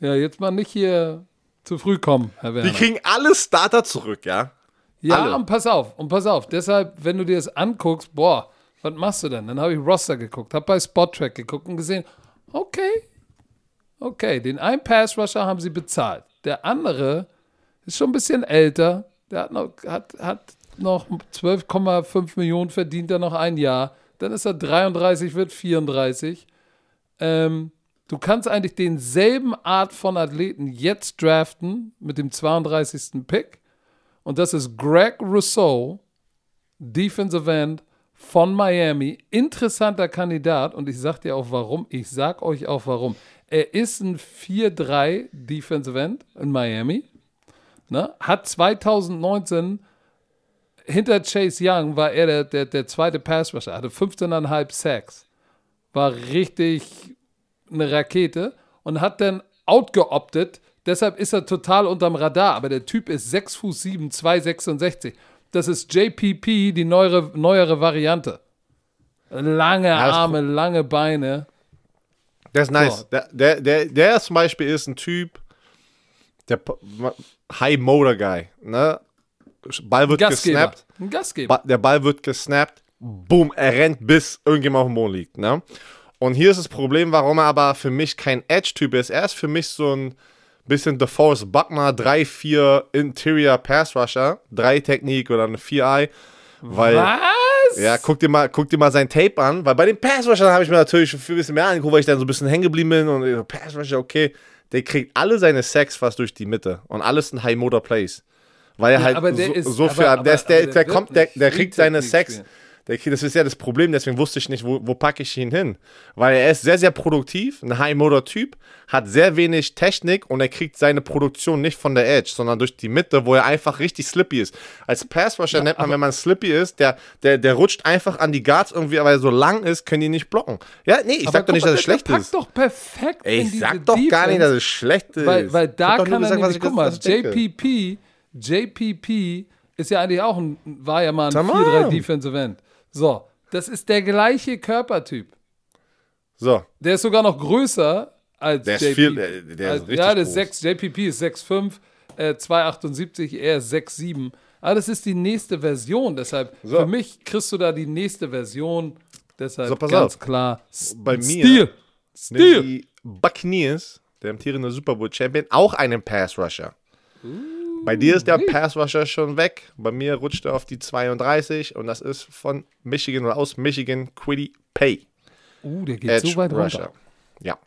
Ja, jetzt mal nicht hier zu früh kommen, Herr Werner. Die kriegen alle Starter zurück, ja? Ja, Alle. und pass auf, und pass auf. Deshalb, wenn du dir das anguckst, boah, was machst du denn? Dann habe ich Roster geguckt, habe bei Spottrack geguckt und gesehen, okay, okay, den einen Pass-Rusher haben sie bezahlt. Der andere ist schon ein bisschen älter, der hat noch, hat, hat noch 12,5 Millionen verdient, er noch ein Jahr. Dann ist er 33, wird 34. Ähm, du kannst eigentlich denselben Art von Athleten jetzt draften mit dem 32. Pick. Und das ist Greg Rousseau, Defensive End von Miami. Interessanter Kandidat und ich sag dir auch warum. Ich sag euch auch warum. Er ist ein 4-3 Defensive End in Miami. Ne? Hat 2019 hinter Chase Young war er der, der, der zweite Pass Rusher, hatte 15,5 Sacks. War richtig eine Rakete und hat dann outgeoptet. Deshalb ist er total unterm Radar. Aber der Typ ist 6 Fuß 7, 266. Das ist JPP, die neuere, neuere Variante. Lange das Arme, lange Beine. Der ist nice. So. Der, der, der, der zum Beispiel ist ein Typ, der High Motor Guy. Ne? Ball wird Gastgeber. gesnappt. Ein Gastgeber. Ba der Ball wird gesnappt. Boom, er rennt, bis irgendjemand auf dem Boden liegt. Ne? Und hier ist das Problem, warum er aber für mich kein Edge-Typ ist. Er ist für mich so ein bisschen DeForest Buckner 3-4 Interior Pass Rusher. 3 Technik oder eine 4-Eye. Weil. Was? Ja, guck dir mal, guck dir mal sein Tape an, weil bei den Pass Rushern habe ich mir natürlich schon ein bisschen mehr angeguckt, weil ich dann so ein bisschen hängen geblieben bin und Pass Rusher, okay, der kriegt alle seine Sacks fast durch die Mitte und alles sind High Motor Plays. Weil er Ja, halt aber der so, ist- so aber- viel, aber- der, ist, der, aber der, der kommt, der, der kriegt seine Sacks. spielen. Das ist ja das Problem, deswegen wusste ich nicht, wo, wo packe ich ihn hin. Weil er ist sehr, sehr produktiv, ein High-Motor-Typ, hat sehr wenig Technik und er kriegt seine Produktion nicht von der Edge, sondern durch die Mitte, wo er einfach richtig slippy ist. Als Pass-Rusher nennt man, wenn man slippy ist, der, der, der rutscht einfach an die Guards irgendwie, weil er so lang ist, können die nicht blocken. Ja, nee, ich Aber sag doch nicht, mal, dass es schlecht ist. doch perfekt Ey, ich sag doch gar nicht, dass es schlecht ist. Weil, da kann er gesagt, was nämlich, ich guck mal. JPP, JPP ist ja eigentlich auch ein, war ja mal ein Tamam. 4-3 Defensive End. So, das ist der gleiche Körpertyp. So, Der ist sogar noch größer als Der ist JPP. viel- der- der ist Also, richtig Ja, der ist groß. 6, JPP ist 6'5, äh, 2,78, er ist 6'7. Aber das ist die nächste Version, deshalb So. für mich kriegst du da die nächste Version. Deshalb So, ganz auf. klar. Bei mir- Stil. Stil. Die Buccaneers, der amtierende Super Bowl Champion, auch einen Pass Rusher. Bei dir ist der Pass Rusher schon weg. Bei mir rutscht er auf die 32 und das ist von Michigan oder aus Michigan Quiddy Pay. Uh, der geht Edge so weit Rusher. runter. Ja.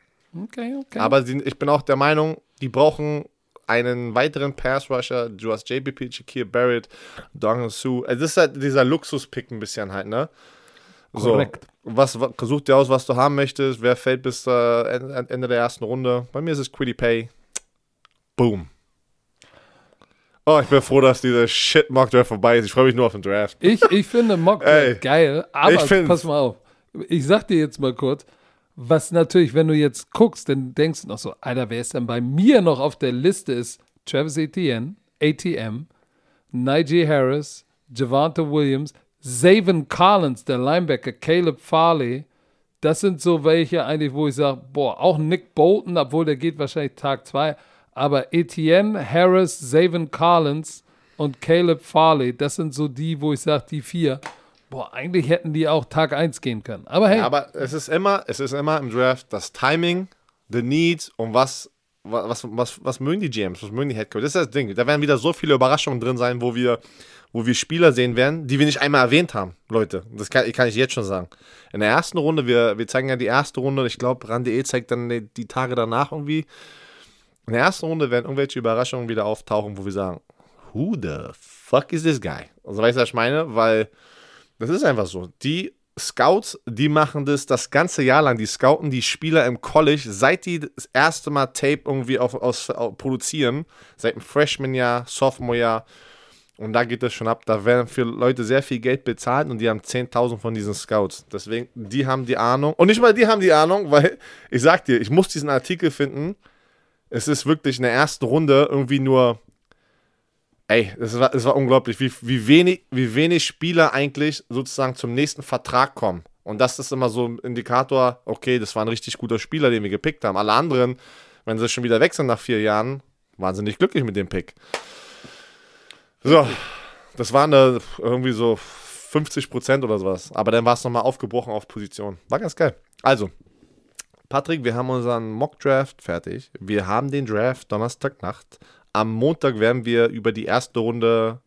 Okay, okay. Aber sie, ich bin auch der Meinung, die brauchen einen weiteren Pass Rusher. Du hast JBP, Shakir Barrett, Dong Su. Also das ist halt dieser Luxus-Pick ein bisschen halt, ne? Korrekt. So, was, was, such dir aus, was du haben möchtest. Wer fällt bis äh, Ende, Ende der ersten Runde? Bei mir ist es Quiddy Pay. Boom. Oh, ich bin froh, dass dieser shit Mock Draft vorbei ist. Ich freue mich nur auf den Draft. Ich, ich finde Mock Ey, geil, aber pass mal auf. Ich sag dir jetzt mal kurz, was natürlich, wenn du jetzt guckst, dann denkst du noch so, Alter, wer ist denn bei mir noch auf der Liste ist Travis Etienne, ATM, Najee Harris, Javante Williams, Zaven Collins, der Linebacker, Caleb Farley. Das sind so welche eigentlich, wo ich sage, boah, auch Nick Bolton, obwohl der geht wahrscheinlich Tag zwei, aber Etienne, Harris, Zaven Collins und Caleb Farley, das sind so die, wo ich sage, die vier. Boah, eigentlich hätten die auch Tag 1 gehen können. Aber hey, Aber es ist immer, es ist immer im Draft das Timing, the needs und was, was, was, was mögen die GMs, was mögen die Headcoach. Das ist das Ding. Da werden wieder so viele Überraschungen drin sein, wo wir, wo wir Spieler sehen werden, die wir nicht einmal erwähnt haben, Leute. Das kann, kann ich jetzt schon sagen. In der ersten Runde, wir, wir zeigen ja die erste Runde, ich glaube, RAN.de zeigt dann die, die Tage danach irgendwie. In der ersten Runde werden irgendwelche Überraschungen wieder auftauchen, wo wir sagen, who the fuck is this guy? Also weißt du, was ich meine? Weil das ist einfach so. Die Scouts, die machen das das ganze Jahr lang. Die scouten die Spieler im College, seit die das erste Mal Tape irgendwie auf, aus, auf, produzieren, seit dem Freshman-Jahr, Sophomore-Jahr. Und da geht es schon ab. Da werden für Leute sehr viel Geld bezahlt und die haben 10.000 von diesen Scouts. Deswegen, die haben die Ahnung. Und nicht mal die haben die Ahnung, weil ich sag dir, ich muss diesen Artikel finden. Es ist wirklich in der ersten Runde irgendwie nur Ey, es war, es war unglaublich, wie, wie, wenig, wie wenig Spieler eigentlich sozusagen zum nächsten Vertrag kommen. Und das ist immer so ein Indikator, okay, das war ein richtig guter Spieler, den wir gepickt haben. Alle anderen, wenn sie schon wieder wechseln nach vier Jahren, waren sie nicht glücklich mit dem Pick. So, das waren irgendwie so 50 Prozent oder sowas. Aber dann war es nochmal aufgebrochen auf Position. War ganz geil. Also, Patrick, wir haben unseren Mock-Draft fertig. Wir haben den Draft Donnerstagnacht. Am Montag werden wir über die erste Runde.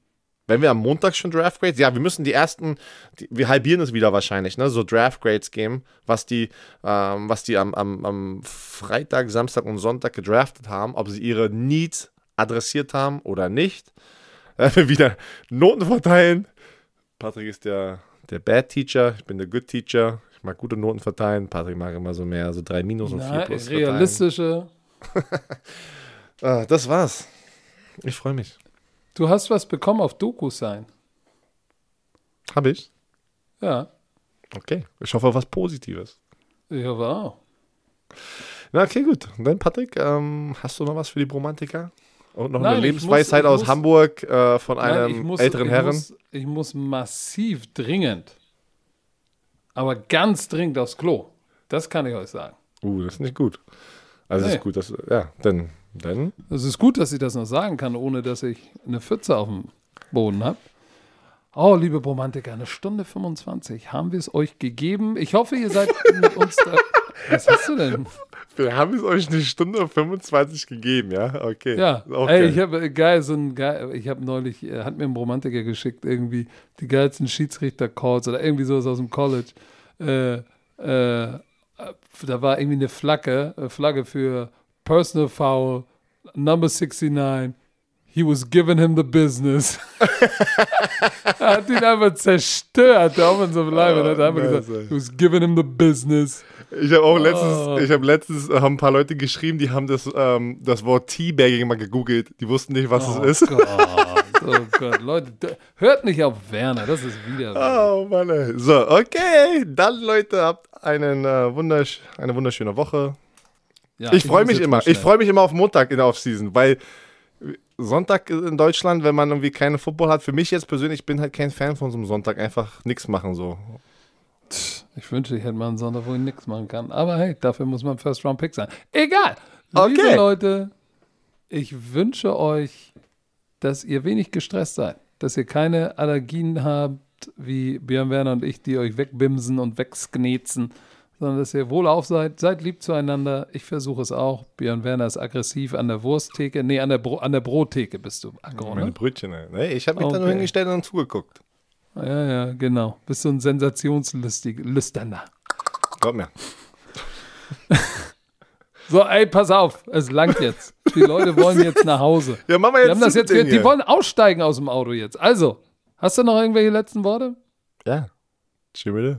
Wenn wir am Montag schon Draft Grades? Ja, wir müssen die ersten, die, wir halbieren es wieder wahrscheinlich, ne? So Draft Grades geben, was die, ähm, was die am, am, am Freitag, Samstag und Sonntag gedraftet haben, ob sie ihre Needs adressiert haben oder nicht. Wir wieder Noten verteilen. Patrick ist der, der Bad Teacher, ich bin der Good Teacher. Mag gute Noten verteilen. Patrick mag immer so mehr, so drei Minus und Na, vier Plus. realistische. Ah, das war's. Ich freue mich. Du hast was bekommen auf Doku sein. Hab ich? Ja, Okay. Ich hoffe auf was Positives. ich hoffe auch. Na, okay, gut. Und dann, Patrick, ähm, hast du noch was für die Bromantiker? Und noch Nein, eine Lebensweisheit muss- aus muss- Hamburg äh, von einem Nein, muss, älteren ich Herren. Ich muss massiv dringend, aber ganz dringend aufs Klo. Das kann ich euch sagen. Uh, das ist nicht gut. Also, Nee. ist gut, dass, ja, dann, dann. Es ist gut, dass ich das noch sagen kann, ohne dass ich eine Pfütze auf dem Boden habe. Oh, liebe Romantiker, eine Stunde 25 haben wir es euch gegeben. Ich hoffe, ihr seid mit uns da. Was hast du denn? Wir haben es euch eine Stunde 25 gegeben, ja? Okay. Ja, ey, ich habe geil, so ein geil, ich habe neulich, äh, hat mir ein Romantiker geschickt, irgendwie die geilsten Schiedsrichter-Calls oder irgendwie sowas aus dem College. Äh, äh, da war irgendwie eine Flagge, äh, Flagge für Personal Foul, Number 69. He was giving him the business. er hat ihn einfach zerstört, der auch in so einem Live. und hat einfach nice, gesagt, he was giving him the business. Ich habe auch letztens, Oh. ich habe letztens, äh, haben ein paar Leute geschrieben, die haben das, ähm, das Wort Teabagging mal gegoogelt. Die wussten nicht, was Oh es ist. Gott, oh Gott, Leute, hört nicht auf Werner, das ist wieder. Oh Mann, ey. So, okay. Dann, Leute, habt einen, äh, wundersch eine wunderschöne Woche. Ja, ich freue muss mich immer. Ich freue mich immer auf Montag in der Offseason, weil Sonntag in Deutschland, wenn man irgendwie keine Football hat, für mich jetzt persönlich, ich bin halt kein Fan von so einem Sonntag, einfach nichts machen so. Ich wünsche, ich hätte mal einen Sonntag, wo ich nichts machen kann. Aber hey, dafür muss man First Round Pick sein. Egal. Liebe Okay. Leute, ich wünsche euch, dass ihr wenig gestresst seid, dass ihr keine Allergien habt, wie Björn Werner und ich, die euch wegbimsen und wegsknetzen, sondern dass ihr wohlauf seid, seid lieb zueinander. Ich versuche es auch. Björn Werner ist aggressiv an der Wursttheke. Nee, an der, Bro an der Brottheke bist du aggro, Meine ne? Brötchen, ey. Nee, ich habe mich da nur Okay. hingestellt und zugeguckt. Ja, ja, genau. Bist du ein sensationslüsterner. Glaub mir. So, ey, pass auf, es langt jetzt. Die Leute wollen jetzt nach Hause. Ja, machen wir Die jetzt haben das jetzt, gehört. die wollen aussteigen aus dem Auto jetzt. Also, hast du noch irgendwelche letzten Worte? Ja. Tschüss.